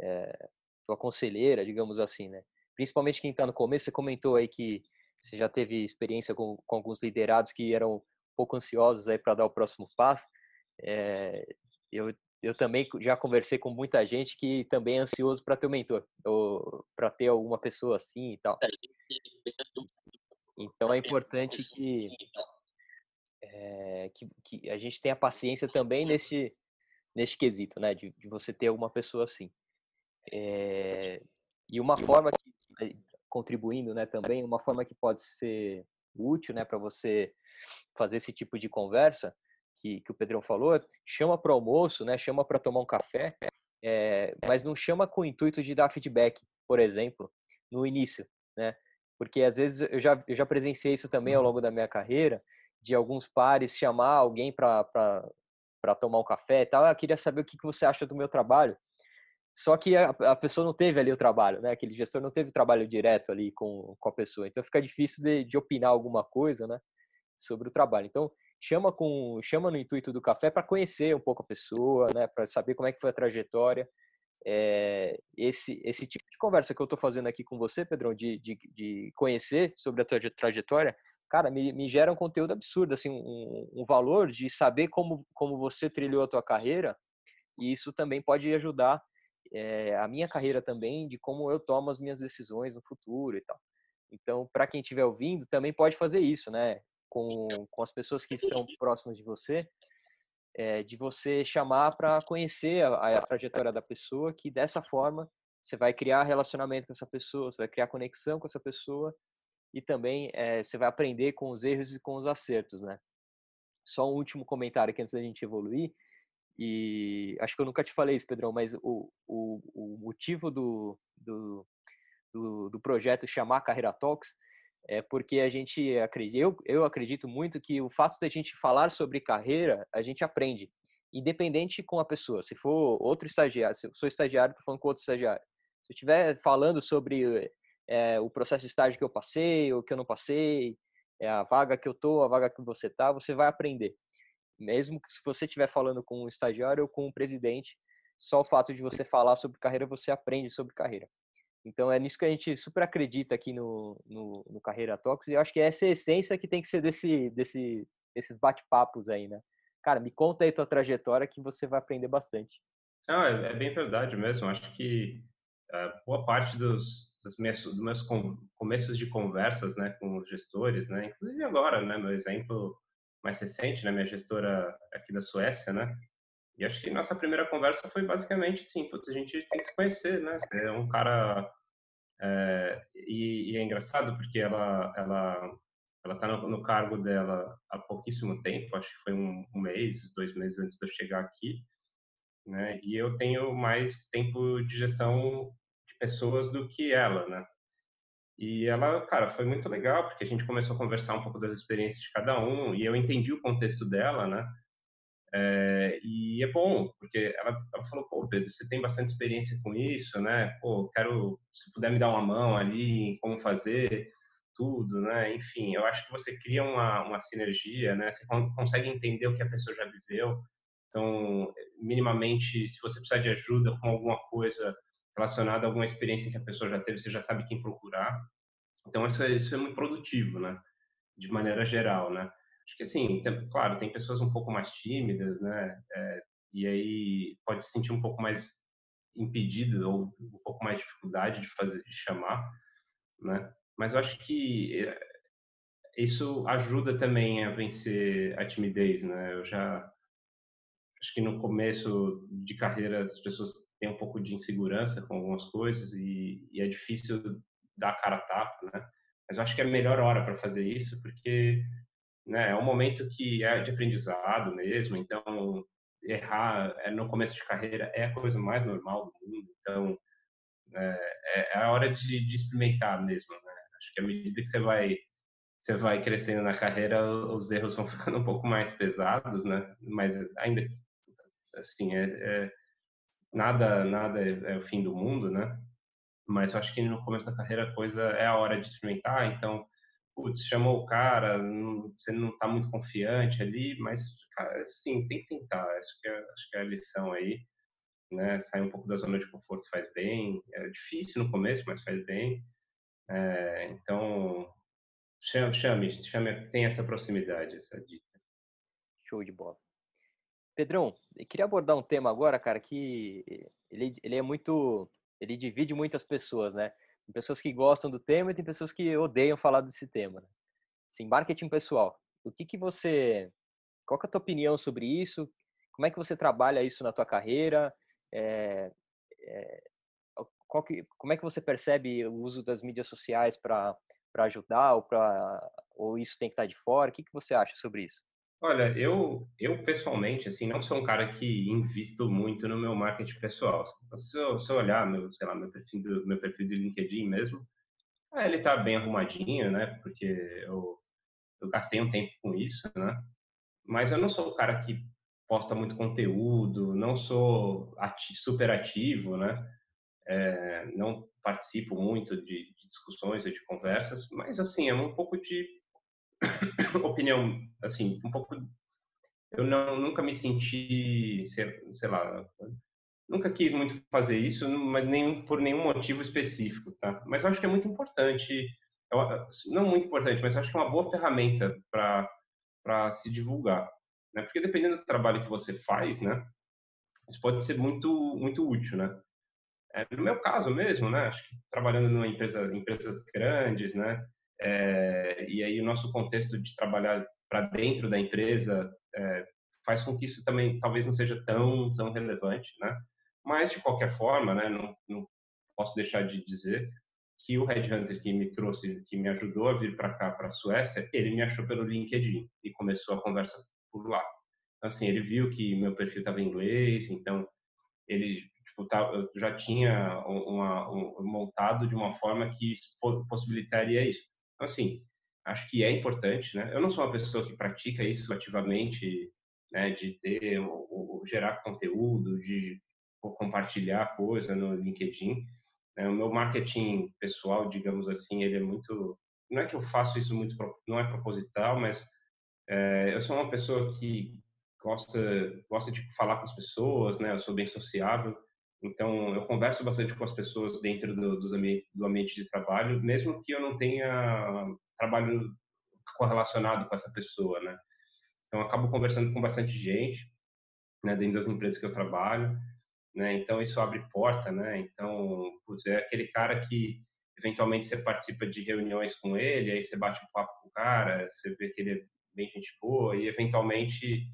é, tua conselheira, digamos assim, né? Principalmente quem está no começo, você comentou aí que você já teve experiência com, com alguns liderados que eram um pouco ansiosos aí para dar o próximo passo. É, eu eu também já conversei com muita gente que também é ansioso para ter um mentor, ou para ter alguma pessoa assim e tal. Então é importante que, é, que, que, a gente tenha paciência também nesse, nesse quesito, né? De, de você ter alguma pessoa assim. É, e uma forma que, contribuindo, né, também, uma forma que pode ser útil, né, para você fazer esse tipo de conversa, que, que o Pedrão falou, chama para o almoço, né? Chama para tomar um café, é, mas não chama com o intuito de dar feedback, por exemplo, no início, né? Porque às vezes eu já, eu já presenciei isso também ao uhum. longo da minha carreira, de alguns pares chamar alguém para tomar um café e tal. Eu queria saber o que, que você acha do meu trabalho. Só que a, a, pessoa não teve ali o trabalho, né? Aquele gestor não teve trabalho direto ali com, com a pessoa. Então fica difícil de, de opinar alguma coisa, né? Sobre o trabalho. Então, chama com chama no intuito do café para conhecer um pouco a pessoa, né, para saber como é que foi a trajetória. É, esse esse tipo de conversa que eu estou fazendo aqui com você, Pedrão, de, de, de conhecer sobre a tua trajetória, cara, me, me gera um conteúdo absurdo, assim, um, um valor de saber como como você trilhou a tua carreira e isso também pode ajudar é, a minha carreira também, de como eu tomo as minhas decisões no futuro e tal. Então, para quem estiver ouvindo, também pode fazer isso, né? com, com as pessoas que estão próximas de você, é, de você chamar para conhecer a, a, trajetória da pessoa, que dessa forma você vai criar relacionamento com essa pessoa, você vai criar conexão com essa pessoa e também é, você vai aprender com os erros e com os acertos, né? Só um último comentário aqui antes da gente evoluir. E acho que eu nunca te falei isso, Pedrão, mas o, o, o motivo do, do, do, do projeto chamar Carreira Talks é porque a gente acredita, eu, eu acredito muito que o fato de a gente falar sobre carreira, a gente aprende, independente com a pessoa. Se for outro estagiário, se eu sou estagiário, estou falando com outro estagiário. Se eu estiver falando sobre é, o processo de estágio que eu passei ou que eu não passei, é a vaga que eu tô, a vaga que você tá, você vai aprender. Mesmo que se você estiver falando com um estagiário ou com um presidente, só o fato de você falar sobre carreira, você aprende sobre carreira. Então é nisso que a gente super acredita aqui no, no, no Carreira Talks e eu acho que essa é a essência que tem que ser desse, desse, desses bate-papos aí, né? Cara, me conta aí tua trajetória que você vai aprender bastante. Ah, é, é bem verdade mesmo. Acho que uh, boa parte dos, dos meus, dos meus começos de conversas né, com os gestores, né, inclusive agora, né, meu exemplo mais recente, né, minha gestora aqui da Suécia, né, e acho que nossa primeira conversa foi basicamente assim, putz, a gente tem que se conhecer, né? Você é um cara é, e, e, é engraçado porque ela ela ela está no, no, cargo dela há pouquíssimo tempo, acho que foi um, um, mês, dois meses antes de eu chegar aqui, né? E eu tenho mais tempo de gestão de pessoas do que ela, né? E ela, cara, foi muito legal porque a gente começou a conversar um pouco das experiências de cada um e eu entendi o contexto dela, né? É, e é bom, porque ela, ela, falou, pô, Pedro, você tem bastante experiência com isso, né? Pô, quero, se puder me dar uma mão ali em como fazer tudo, né? Enfim, eu acho que você cria uma, uma sinergia, né? Você consegue entender o que a pessoa já viveu. Então, minimamente, se você precisar de ajuda com alguma coisa relacionada a alguma experiência que a pessoa já teve, você já sabe quem procurar. Então, isso é, isso é muito produtivo, né? De maneira geral, né? Acho que assim, tem, claro, tem pessoas um pouco mais tímidas, né? É, e aí pode se sentir um pouco mais impedido ou um pouco mais dificuldade de fazer, de chamar, né? Mas eu acho que é, isso ajuda também a vencer a timidez, né? Eu já acho que no começo de carreira as pessoas têm um pouco de insegurança com algumas coisas e, e é difícil dar a cara a tapa, né? Mas eu acho que é a melhor hora para fazer isso porque né? É um momento que é de aprendizado mesmo, então errar é, no começo de carreira é a coisa mais normal do mundo, então é, é a hora de, de, experimentar mesmo, né? Acho que à medida que você vai você vai crescendo na carreira, os erros vão (laughs) ficando um pouco mais pesados, né? Mas ainda assim é, é nada nada é, é, o fim do mundo, né? Mas eu acho que no começo da carreira a coisa é a hora de experimentar, então putz, chamou o cara, você não está muito confiante ali, mas, cara, sim, tem que tentar. Acho que é, acho que é a lição aí, né? Sair um pouco da zona de conforto faz bem. É difícil no começo, mas faz bem. É, então, chame, chame, chame, tem essa proximidade, essa dica. Show de bola. Pedrão, eu queria abordar um tema agora, cara, que ele, ele é muito, ele divide muitas pessoas, né? Tem pessoas que gostam do tema e tem pessoas que odeiam falar desse tema. Né? Assim, marketing pessoal. O que que você, qual é a tua opinião sobre isso? Como é que você trabalha isso na tua carreira? É, é, que, como é que você percebe o uso das mídias sociais para ajudar ou para ou isso tem que estar tá de fora? O que que você acha sobre isso? Olha, eu, eu pessoalmente, assim, não sou um cara que invisto muito no meu marketing pessoal. Então, se eu, se eu olhar meu, sei lá, meu perfil do, meu perfil do LinkedIn mesmo, é, ele tá bem arrumadinho, né? Porque eu, eu gastei um tempo com isso, né? Mas eu não sou o cara que posta muito conteúdo, não sou ati super ativo, né? É, não participo muito de, de discussões ou de conversas, mas assim, é um pouco de (coughs) opinião, assim, um pouco. Eu não, nunca me senti, sei, sei lá, nunca quis muito fazer isso, mas nem por nenhum motivo específico, tá? Mas eu acho que é muito importante, não muito importante, mas eu acho que é uma boa ferramenta para para se divulgar, né? Porque dependendo do trabalho que você faz, né, isso pode ser muito muito útil, né? É, no meu caso mesmo, né, acho que trabalhando numa empresa, empresas grandes, né, É, e aí o nosso contexto de trabalhar para dentro da empresa é, faz com que isso também talvez não seja tão tão relevante, né? Mas de qualquer forma, né, não, não posso deixar de dizer que o headhunter que me trouxe, que me ajudou a vir para cá, para a Suécia, ele me achou pelo LinkedIn e começou a conversa por lá. Então, assim, ele viu que meu perfil estava em inglês, então ele tipo, tá, eu já tinha uma, um, montado de uma forma que possibilitaria isso. Então, assim, acho que é importante, né? Eu não sou uma pessoa que pratica isso ativamente, né? De ter, ou, gerar conteúdo, de compartilhar coisa no LinkedIn. Né? O meu marketing pessoal, digamos assim, ele é muito... Não é que eu faço isso muito... Não é proposital, mas é, eu sou uma pessoa que gosta gosta de falar com as pessoas, né? Eu sou bem sociável, então eu converso bastante com as pessoas dentro do, do, ambiente, de trabalho, mesmo que eu não tenha trabalho correlacionado com essa pessoa, né? Então acabo conversando com bastante gente, né? Dentro das empresas que eu trabalho, né? Então isso abre porta, né? Então putz, é aquele cara que eventualmente você participa de reuniões com ele, aí você bate um papo com o cara, você vê que ele é bem gente boa e eventualmente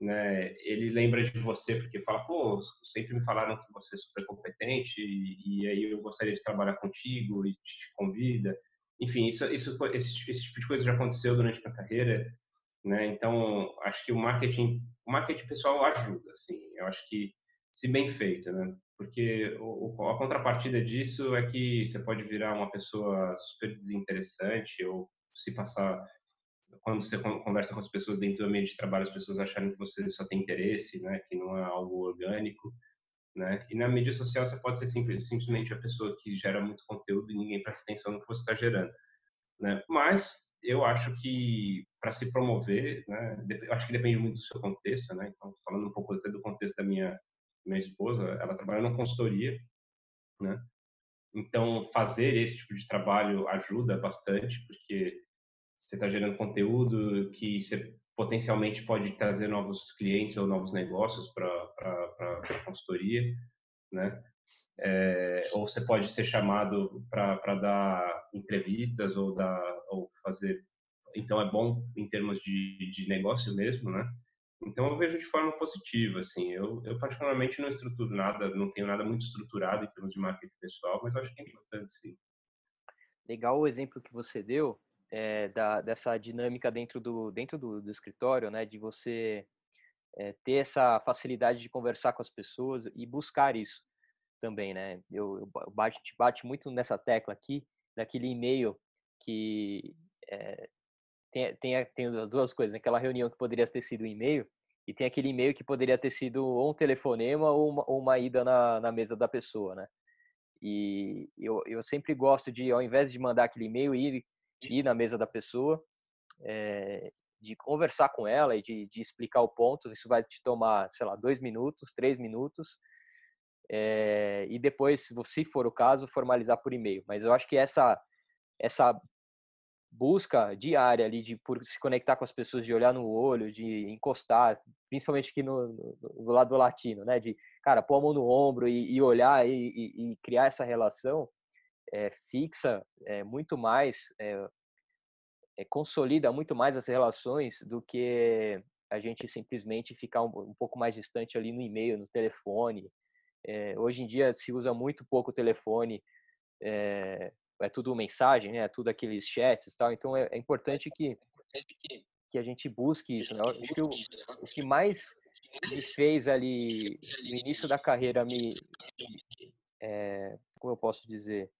né, ele lembra de você porque fala, pô, sempre me falaram que você é super competente e, e aí eu gostaria de trabalhar contigo e te convida. Enfim, isso, isso, esse, esse tipo de coisa já aconteceu durante minha carreira, né? Então, acho que o marketing, o marketing pessoal ajuda, assim. Eu acho que se bem feito, né? Porque o, a contrapartida disso é que você pode virar uma pessoa super desinteressante ou se passar quando você conversa com as pessoas dentro do ambiente de trabalho, as pessoas acharem que você só tem interesse, né, que não é algo orgânico, né? E na mídia social você pode ser simples, simplesmente a pessoa que gera muito conteúdo e ninguém presta atenção no que você está gerando, né? Mas eu acho que para se promover, né, acho que depende muito do seu contexto, né? Então, falando um pouco até do contexto da minha minha esposa, ela trabalha na consultoria, né? Então, fazer esse tipo de trabalho ajuda bastante, porque você está gerando conteúdo que você potencialmente pode trazer novos clientes ou novos negócios para a consultoria, né? É, ou você pode ser chamado para dar entrevistas ou dar ou fazer então é bom em termos de, de negócio mesmo né então eu vejo de forma positiva assim eu, eu particularmente não estruturo nada não tenho nada muito estruturado em termos de marketing pessoal mas acho que é importante sim legal o exemplo que você deu é, da, dessa dinâmica dentro do, dentro do, do escritório, né, de você é, ter essa facilidade de conversar com as pessoas e buscar isso também, né? Eu, eu bate, bate muito nessa tecla aqui, daquele e-mail que é, tem, tem, tem as duas coisas, né? aquela reunião que poderia ter sido um e-mail e tem aquele e-mail que poderia ter sido ou um telefonema ou uma, ou uma ida na, na mesa da pessoa, né? E eu, eu sempre gosto de, ao invés de mandar aquele e-mail, ir ir na mesa da pessoa, é, de conversar com ela e de, de, explicar o ponto. Isso vai te tomar, sei lá, dois minutos, três minutos. É, e depois, se for o caso, formalizar por e-mail. Mas eu acho que essa essa busca diária ali de por se conectar com as pessoas, de olhar no olho, de encostar, principalmente aqui no, no, no lado latino, né? De cara pôr a mão no ombro e, e olhar e, e, e, criar essa relação é, fixa é, muito mais, é, consolida muito mais as relações do que a gente simplesmente ficar um, um pouco mais distante ali no e-mail, no telefone. hoje em dia se usa muito pouco o telefone, é, tudo mensagem, né? É tudo aqueles chats e tal. Então é, é importante que que a gente busque isso. Né? Eu acho que o, o que mais me fez ali no início da carreira me, é, como eu posso dizer,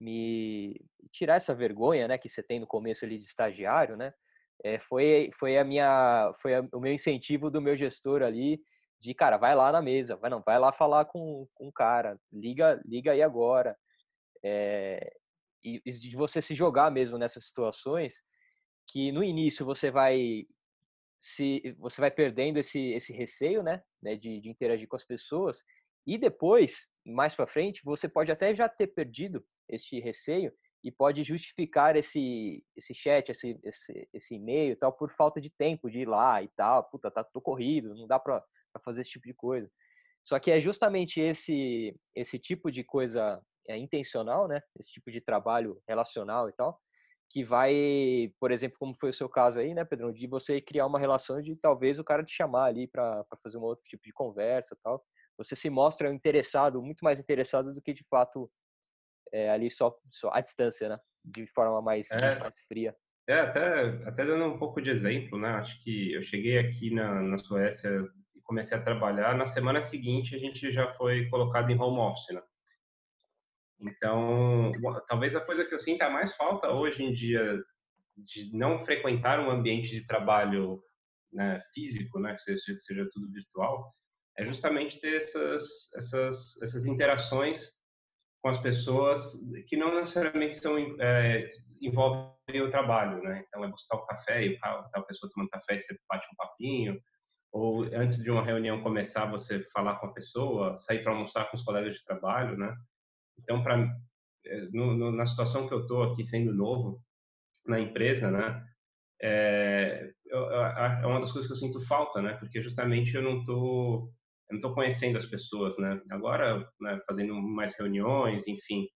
me tirar essa vergonha, né, que você tem no começo ali de estagiário, né? É, foi foi a minha foi a, o meu incentivo do meu gestor ali de cara vai lá na mesa, vai não vai lá falar com, com o cara, liga liga aí agora, é, e de você se jogar mesmo nessas situações que no início você vai se você vai perdendo esse esse receio, né, né de, de interagir com as pessoas e depois mais para frente você pode até já ter perdido este receio e pode justificar esse esse chat, esse esse, esse e-mail e tal por falta de tempo de ir lá e tal, puta, tá tô corrido, não dá para fazer esse tipo de coisa. Só que é justamente esse esse tipo de coisa é, intencional, né? Esse tipo de trabalho relacional e tal, que vai, por exemplo, como foi o seu caso aí, né, Pedrão, de você criar uma relação de talvez o cara te chamar ali para fazer um outro tipo de conversa tal. Você se mostra interessado, muito mais interessado do que de fato é, ali só, só à distância, né? De forma mais, é, mais fria. É, até, até dando um pouco de exemplo, né? Acho que eu cheguei aqui na, na Suécia e comecei a trabalhar. Na semana seguinte, a gente já foi colocado em home office, né? Então, talvez a coisa que eu sinta mais falta hoje em dia de não frequentar um ambiente de trabalho né, físico, né, que seja, seja, tudo virtual, é justamente ter essas, essas, essas interações com as pessoas que não necessariamente são é, envolvem o trabalho, né? Então é buscar o café e tal pessoa tomando café e você bate um papinho, ou antes de uma reunião começar você falar com a pessoa, sair para almoçar com os colegas de trabalho, né? Então, para é, na situação que eu estou aqui, sendo novo na empresa, né, é, é, uma das coisas que eu sinto falta, né, porque justamente eu não estou eu não estou conhecendo as pessoas, né? Agora, né, fazendo mais reuniões, enfim,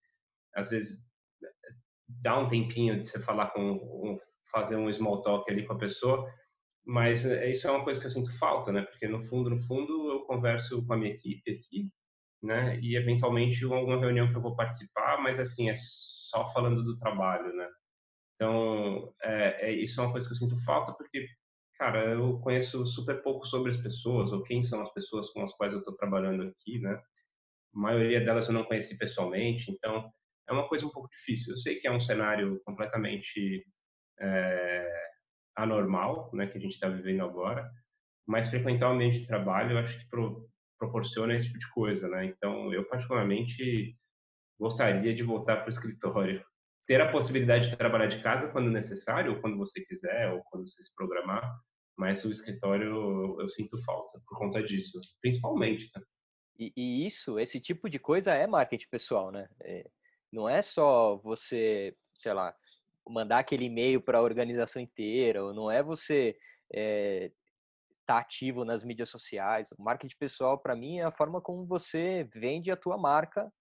às vezes dá um tempinho de você falar com, fazer um small talk ali com a pessoa, mas é, isso é uma coisa que eu sinto falta, né? Porque no fundo, no fundo, eu converso com a minha equipe aqui né? E eventualmente alguma reunião que eu vou participar, mas assim é só falando do trabalho, né? Então é, é isso é uma coisa que eu sinto falta porque cara eu conheço super pouco sobre as pessoas ou quem são as pessoas com as quais eu estou trabalhando aqui, né? A maioria delas eu não conheci pessoalmente, então é uma coisa um pouco difícil. Eu sei que é um cenário completamente é, anormal, né, que a gente está vivendo agora, mas frequentar o ambiente de trabalho, eu acho que pro, proporciona esse tipo de coisa, né? Então, eu particularmente gostaria de voltar para o escritório, ter a possibilidade de trabalhar de casa quando necessário, ou quando você quiser, ou quando você se programar, mas o escritório eu, eu sinto falta por conta disso, principalmente, tá? E, e, isso, esse tipo de coisa é marketing pessoal, né? É, não é só você, sei lá, mandar aquele e-mail para a organização inteira, ou não é você é, tá ativo nas mídias sociais. O marketing pessoal, para mim, é a forma como você vende a tua marca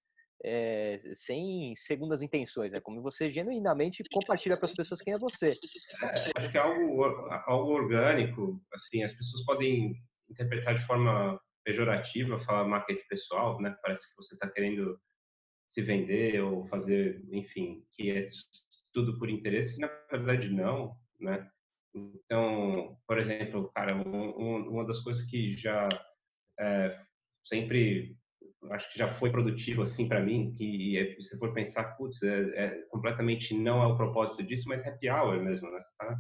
é, sem segundas intenções. É como você genuinamente compartilha para as pessoas quem é você. É, acho que é algo, algo orgânico. Assim, as pessoas podem interpretar de forma pejorativa falar marketing pessoal, né? Parece que você está querendo se vender ou fazer, enfim, que é tudo por interesse. Na verdade, não, né? Então, por exemplo, cara, um, uma das coisas que já é, sempre acho que já foi produtivo assim para mim, que é, se for pensar, putz, é, é, completamente não é o propósito disso, mas happy hour mesmo, né? Você tá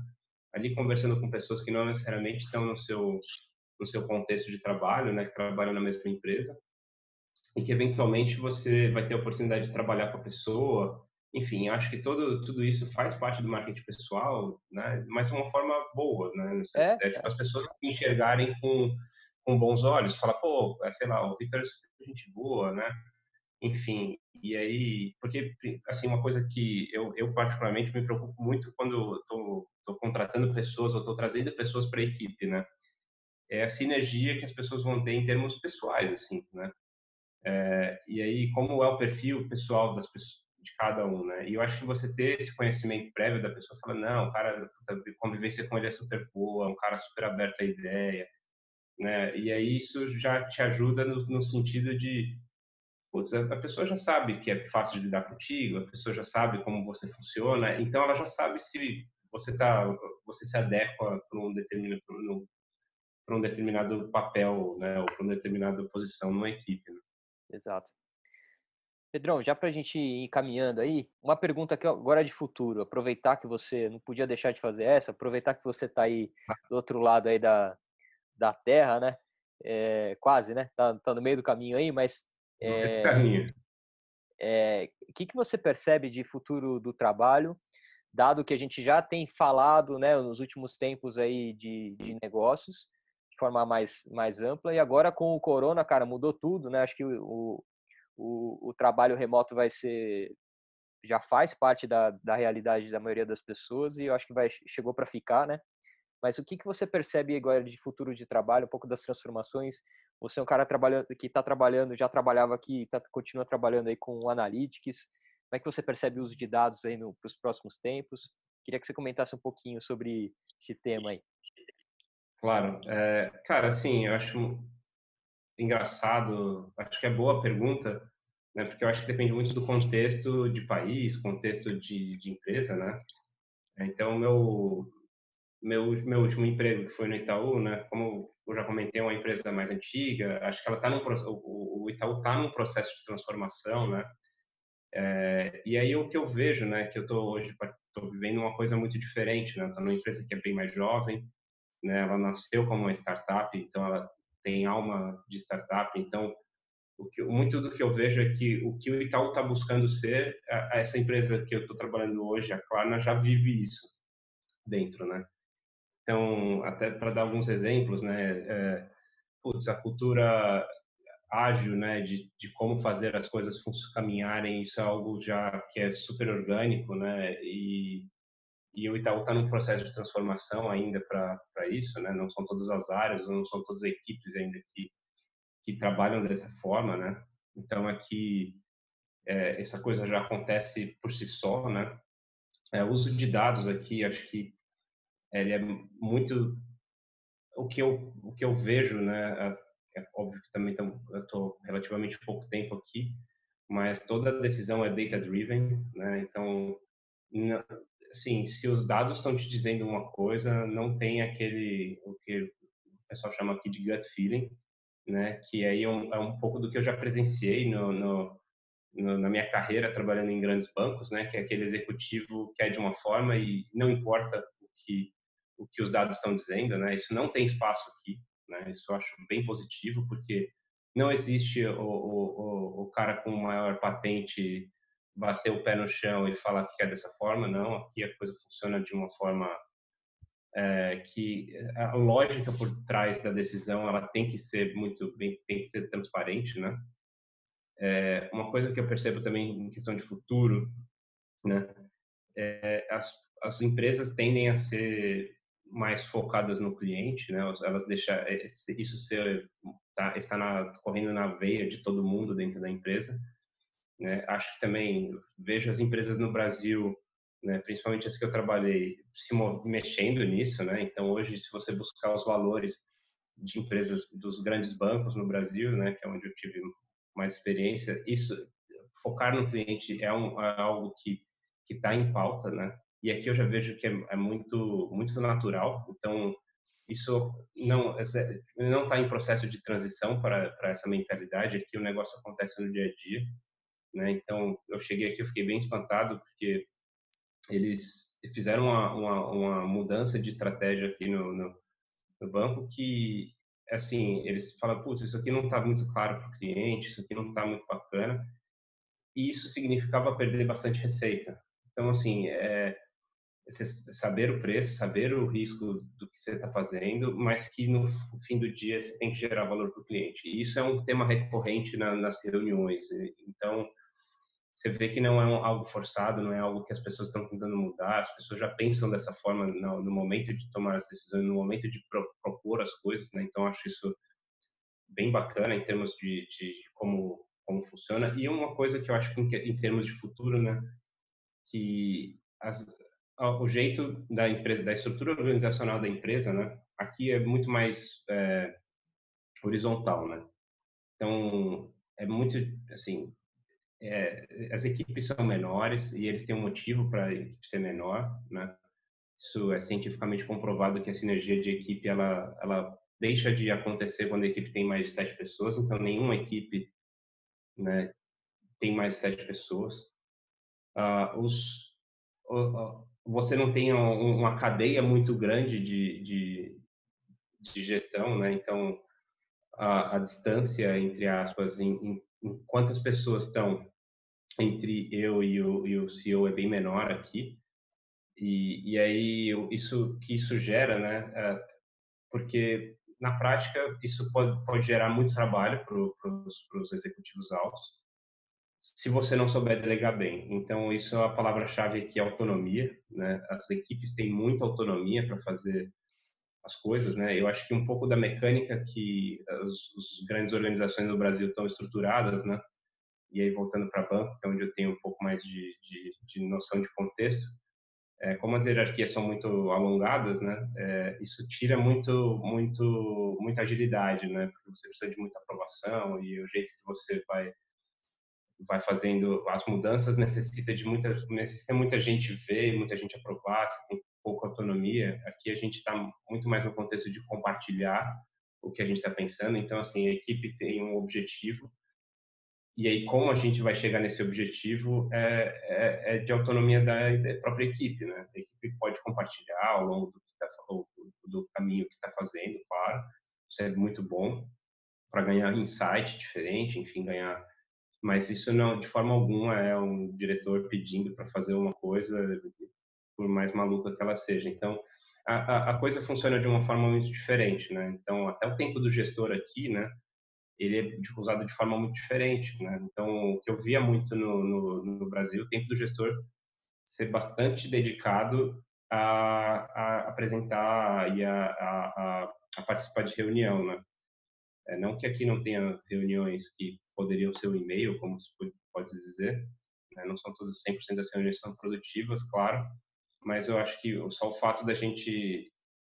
ali conversando com pessoas que não necessariamente estão no seu no seu contexto de trabalho, né, que trabalham na mesma empresa, e que eventualmente você vai ter a oportunidade de trabalhar com a pessoa, enfim, acho que todo, tudo isso faz parte do marketing pessoal, né? Mas de uma forma boa, né? É, é tipo, as pessoas enxergarem com, com bons olhos, falar, pô, é, sei lá, o Victor é gente boa, né? Enfim, e aí, porque, assim, uma coisa que eu, eu particularmente me preocupo muito quando estou contratando pessoas ou estou trazendo pessoas para a equipe, né? É a sinergia que as pessoas vão ter em termos pessoais, assim, né? É, e aí, como é o perfil pessoal das pessoas, de cada um, né? E eu acho que você ter esse conhecimento prévio da pessoa, fala, não, o cara, a convivência com ele é super boa, um cara super aberto à ideia, né? E aí isso já te ajuda no, no sentido de, putz, a pessoa já sabe que é fácil de lidar contigo, a pessoa já sabe como você funciona, então ela já sabe se você tá, você se adequa para um determinado para um determinado papel, né, ou para uma determinada posição numa equipe. Né? Exato. Pedrão, já para a gente ir caminhando aí, uma pergunta que agora é de futuro. Aproveitar que você não podia deixar de fazer essa, aproveitar que você está aí do outro lado aí da, da Terra, né? É, quase, né? Tá, tá, no meio do caminho aí, mas é, caminho. É, o que, que você percebe de futuro do trabalho, dado que a gente já tem falado, né, nos últimos tempos aí de, de negócios, de forma mais, mais ampla, e agora com o corona, cara, mudou tudo, né? Acho que o, o, o trabalho remoto vai ser já faz parte da, da realidade da maioria das pessoas e eu acho que vai chegou para ficar, né? Mas o que, que você percebe agora de futuro de trabalho, um pouco das transformações? Você é um cara que está trabalhando, já trabalhava aqui, tá, continua trabalhando aí com analytics. Como é que você percebe o uso de dados aí para os próximos tempos? Queria que você comentasse um pouquinho sobre esse tema aí. Claro. É, cara, assim, eu acho engraçado, acho que é boa a pergunta, né? Porque eu acho que depende muito do contexto de país, contexto de, de empresa, né? Então, meu meu meu último emprego que foi no Itaú, né? Como eu já comentei, é uma empresa mais antiga. Acho que ela está num o, Itaú está num processo de transformação, né? É, e aí o que eu vejo, né? Que eu estou hoje estou vivendo uma coisa muito diferente, né? Estou numa empresa que é bem mais jovem, né? Ela nasceu como uma startup, então ela tem alma de startup, então o que, muito do que eu vejo é que o que o Itaú está buscando ser, essa empresa que eu estou trabalhando hoje, a Klarna, já vive isso dentro, né? Então, até para dar alguns exemplos, né? É, putz, a cultura ágil, né? De, de como fazer as coisas caminharem, isso é algo já que é super orgânico, né? E, e o Itaú está num processo de transformação ainda para isso, né? Não são todas as áreas, não são todas as equipes ainda que que trabalham dessa forma, né? Então aqui é, essa coisa já acontece por si só, né? É, uso de dados aqui, acho que ele é muito o que eu o que eu vejo, né? É, é óbvio que também estou relativamente pouco tempo aqui, mas toda decisão é data driven, né? Então, assim, se os dados estão te dizendo uma coisa, não tem aquele o que o pessoal chama aqui de gut feeling, né? Que aí é um, é um pouco do que eu já presenciei no, no, na minha carreira trabalhando em grandes bancos, né? Que é aquele executivo que é de uma forma e não importa o que o que os dados estão dizendo, né? Isso não tem espaço aqui, né? Isso eu acho bem positivo porque não existe o, o, o cara com maior patente bater o pé no chão e falar que é dessa forma, não. Aqui a coisa funciona de uma forma é, que a lógica por trás da decisão ela tem que ser muito bem, tem que ser transparente, né? É, uma coisa que eu percebo também em questão de futuro, né? É, as, as empresas tendem a ser mais focadas no cliente, né? Elas deixam é, isso ser tá, está na, correndo na veia de todo mundo dentro da empresa. Né? Acho que também vejo as empresas no Brasil né, principalmente as que eu trabalhei, se mexendo nisso, né? Então hoje, se você buscar os valores de empresas dos grandes bancos no Brasil, né, que é onde eu tive mais experiência, isso focar no cliente é, um, é algo que que está em pauta, né? E aqui eu já vejo que é, é muito muito natural. Então isso não não está em processo de transição para para essa mentalidade. Aqui o negócio acontece no dia a dia, né? Então eu cheguei aqui, eu fiquei bem espantado porque eles fizeram uma, uma, uma mudança de estratégia aqui no, no, no, banco que, assim, eles falam, putz, isso aqui não está muito claro para o cliente, isso aqui não está muito bacana, e isso significava perder bastante receita. Então, assim, é, saber o preço, saber o risco do que você está fazendo, mas que no fim do dia você tem que gerar valor para o cliente. E isso é um tema recorrente na, nas reuniões. Então, você vê que não é um, algo forçado, não é algo que as pessoas estão tentando mudar, as pessoas já pensam dessa forma no, no momento de tomar as decisões, no momento de pro, propor as coisas, né? Então acho isso bem bacana em termos de, de como como funciona e uma coisa que eu acho que em, termos de futuro, né, que as, o jeito da empresa, da estrutura organizacional da empresa, né, aqui é muito mais é, horizontal, né. Então é muito assim é, as equipes são menores e eles têm um motivo para a equipe ser menor, né? Isso é cientificamente comprovado que a sinergia de equipe ela ela deixa de acontecer quando a equipe tem mais de sete pessoas. Então nenhuma equipe, né, tem mais de sete pessoas. Uh, os você não tem uma cadeia muito grande de, de, de gestão, né? Então a, a distância entre aspas em, em quantas pessoas estão entre eu e o, e o CEO é bem menor aqui. E, e aí isso que isso gera, né? É, porque na prática isso pode, pode gerar muito trabalho para os executivos altos, se você não souber delegar bem. Então isso é a palavra-chave aqui, autonomia. Né? As equipes têm muita autonomia para fazer as coisas, né? Eu acho que um pouco da mecânica que as, grandes organizações no Brasil estão estruturadas, né? e aí voltando para banco, que é onde eu tenho um pouco mais de, de, de noção de contexto, é, como as hierarquias são muito alongadas, né, é, isso tira muito, muito, muita agilidade, né, porque você precisa de muita aprovação e o jeito que você vai vai fazendo as mudanças necessita de muita necessita muita gente ver, muita gente aprovar, você tem pouca autonomia. Aqui a gente está muito mais no contexto de compartilhar o que a gente está pensando. Então, assim, a equipe tem um objetivo e aí como a gente vai chegar nesse objetivo é, é, é de autonomia da, da, própria equipe, né? A equipe pode compartilhar ao longo do, tá, do caminho que está fazendo, claro. Isso é muito bom para ganhar insight diferente, enfim, ganhar. Mas isso não, de forma alguma, é um diretor pedindo para fazer uma coisa, por mais maluca que ela seja. Então, a, a, coisa funciona de uma forma muito diferente, né? Então, até o tempo do gestor aqui, né? ele é usado de forma muito diferente, né? Então, o que eu via muito no, no, no Brasil, o tempo do gestor ser bastante dedicado a, a apresentar e a, a, a, participar de reunião, né? É, não que aqui não tenha reuniões que poderiam ser o e-mail, como se pode dizer, né? não são todas 100% das reuniões são produtivas, claro, mas eu acho que só o fato da gente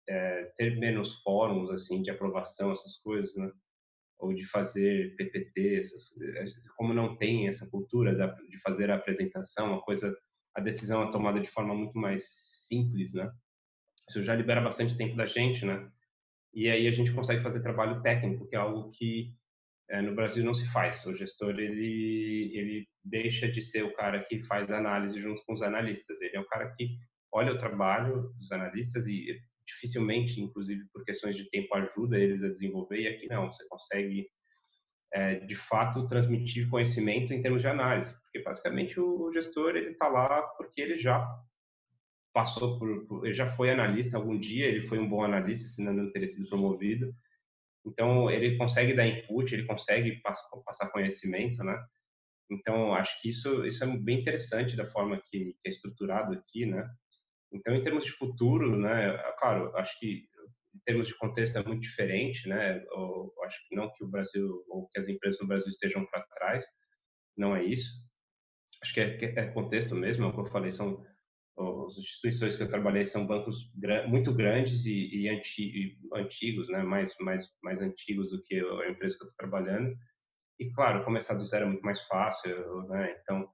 é, ter menos fóruns assim de aprovação, essas coisas, né? ou de fazer PPT, essas, como não tem essa cultura de fazer a apresentação, a coisa, a decisão é tomada de forma muito mais simples, né? Isso já libera bastante tempo da gente, né? E aí a gente consegue fazer trabalho técnico, que é algo que no Brasil não se faz. O gestor ele ele deixa de ser o cara que faz análise junto com os analistas. Ele é o cara que olha o trabalho dos analistas e dificilmente, inclusive por questões de tempo, ajuda eles a desenvolver, e aqui não, você consegue, é, de fato, transmitir conhecimento em termos de análise, porque basicamente o, gestor ele está lá porque ele já passou por, ele já foi analista algum dia, ele foi um bom analista, senão não teria sido promovido, então ele consegue dar input, ele consegue passar conhecimento, né? Então acho que isso isso é bem interessante da forma que, que é estruturado aqui, né? Então, em termos de futuro, né, é, claro, acho que em termos de contexto é muito diferente, né? Eu acho que não que o Brasil ou que as empresas no Brasil estejam para trás, não é isso. Acho que é, é, contexto mesmo, é o que eu falei, são as instituições que eu trabalhei são bancos muito grandes e, e, anti, antigos, né? Mais mais mais antigos do que a empresa que eu estou trabalhando. E claro, começar do zero é muito mais fácil, né? Então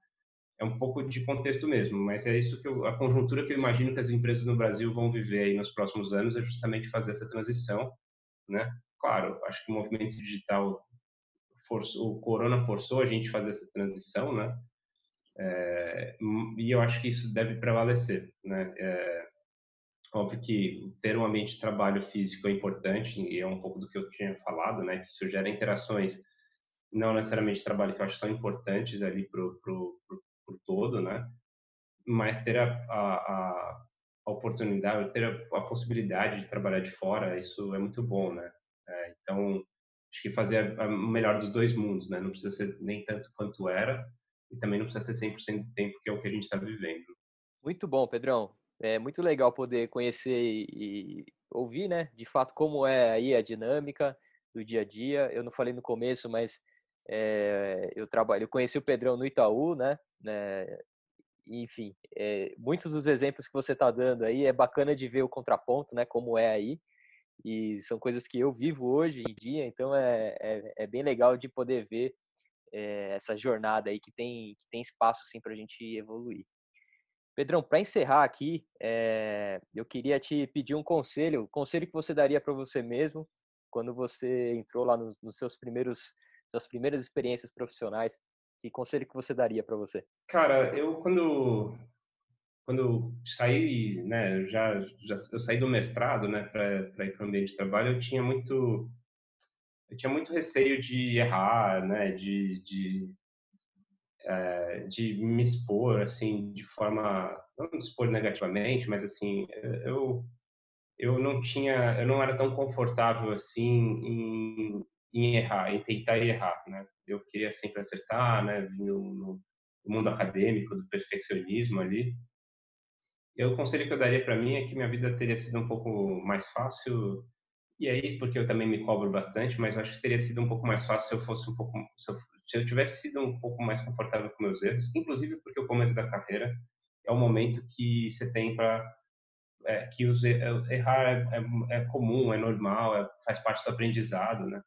é um pouco de contexto mesmo, mas é isso que eu, a conjuntura que eu imagino que as empresas no Brasil vão viver aí nos próximos anos é justamente fazer essa transição, né? Claro, acho que o movimento digital forçou, o corona forçou a gente fazer essa transição, né? É, e eu acho que isso deve prevalecer, né? É, óbvio que ter um ambiente de trabalho físico é importante e é um pouco do que eu tinha falado, né? Que isso gera interações não necessariamente trabalho que eu acho são importantes ali pro, pro, pro por todo, né? Mas ter a, a, a oportunidade, ter a, a, possibilidade de trabalhar de fora, isso é muito bom, né? É, então, acho que fazer o melhor dos dois mundos, né? Não precisa ser nem tanto quanto era e também não precisa ser 100% do tempo que é o que a gente está vivendo. Muito bom, Pedrão. É muito legal poder conhecer e ouvir, né, de fato como é aí a dinâmica do dia a dia. Eu não falei no começo, mas é, eu trabalho, eu conheci o Pedrão no Itaú, né? né enfim, é, muitos dos exemplos que você está dando aí é bacana de ver o contraponto, né? Como é aí e são coisas que eu vivo hoje em dia, então é, é, é bem legal de poder ver é, essa jornada aí que tem que tem espaço sim para a gente evoluir. Pedrão, para encerrar aqui, é, eu queria te pedir um conselho, conselho que você daria para você mesmo quando você entrou lá nos, nos seus primeiros suas primeiras experiências profissionais, que conselho que você daria para você? Cara, eu quando quando saí, né, já, já eu saí do mestrado, né, para ir para o ambiente de trabalho, eu tinha muito eu tinha muito receio de errar, né, de, de é, de me expor assim de forma não me expor negativamente, mas assim eu eu não tinha eu não era tão confortável assim em, em errar, em tentar errar, né? Eu queria sempre acertar, né? No, no mundo acadêmico, do perfeccionismo ali. E o conselho que eu daria para mim é que minha vida teria sido um pouco mais fácil. E aí, porque eu também me cobro bastante, mas eu acho que teria sido um pouco mais fácil se eu fosse um pouco, se eu se eu tivesse sido um pouco mais confortável com meus erros, inclusive porque o começo da carreira é o momento que você tem para é, que os, é, errar é, é, é, comum, é normal, é, faz parte do aprendizado, né?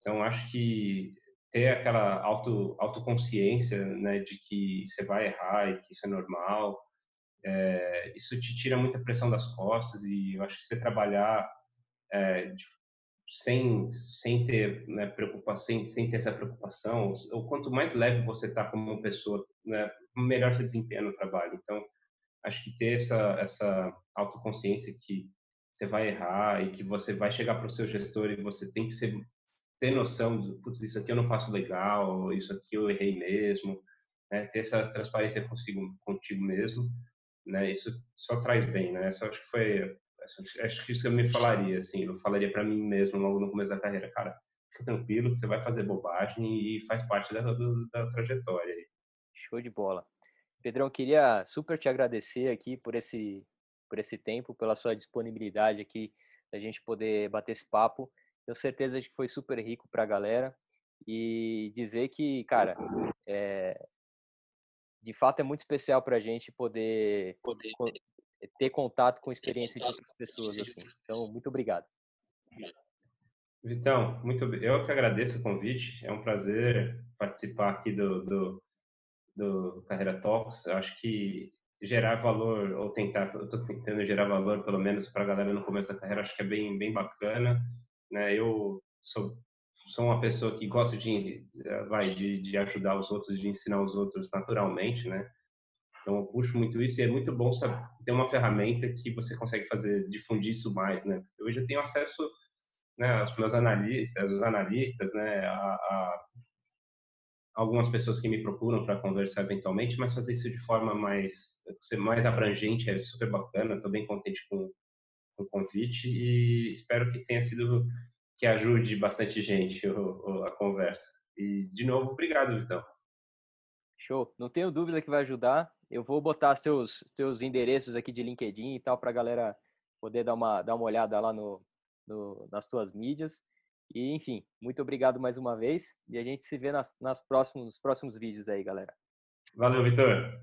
Então acho que ter aquela auto autoconsciência, né, de que você vai errar e que isso é normal, é, isso te tira muita pressão das costas e eu acho que você trabalhar é, de, sem sem ter né, preocupação, sem, sem ter essa preocupação, ou quanto mais leve você está como pessoa, né, melhor você desempenha no trabalho. Então acho que ter essa essa autoconsciência que você vai errar e que você vai chegar para o seu gestor e você tem que ser ter noção de, putz, isso aqui eu não faço legal, isso aqui eu errei mesmo, né? ter essa transparência consigo, contigo mesmo, né? Isso só traz bem, né? Só acho que foi, acho que isso eu me falaria, assim, eu falaria para mim mesmo logo no começo da carreira, cara, fica tranquilo que você vai fazer bobagem e faz parte da, do, da trajetória. Show de bola. Pedrão, queria super te agradecer aqui por esse, por esse tempo, pela sua disponibilidade aqui, da gente poder bater esse papo. Tenho certeza que foi super rico para a galera. E dizer que, cara, é, de fato é muito especial para a gente poder, poder ter contato com a experiência de outras pessoas. Assim. Então, muito obrigado. Vitão, muito eu que agradeço o convite. É um prazer participar aqui do, do do Carreira Talks. Eu acho que gerar valor, ou tentar, eu estou tentando gerar valor, pelo menos para a galera no começo da carreira, acho que é bem, bem bacana. Né? Eu sou, sou uma pessoa que gosta de, vai, de, de ajudar os outros, de ensinar os outros naturalmente, né? Então eu puxo muito isso e é muito bom saber, ter uma ferramenta que você consegue fazer, difundir isso mais, né? Hoje eu tenho acesso né, aos meus analistas, os analistas, né, a, a algumas pessoas que me procuram para conversar eventualmente, mas fazer isso de forma mais ser mais abrangente é super bacana. Estou bem contente com, com, o convite e espero que tenha sido que ajude bastante gente o, o, a conversa. E de novo, obrigado, Vitão. Show. Não tenho dúvida que vai ajudar. Eu vou botar seus teus endereços aqui de LinkedIn e tal para a galera poder dar uma dar uma olhada lá no, no nas tuas mídias. E, enfim, muito obrigado mais uma vez. E a gente se vê nas, nas próximos, nos próximos vídeos aí, galera. Valeu, Vitor.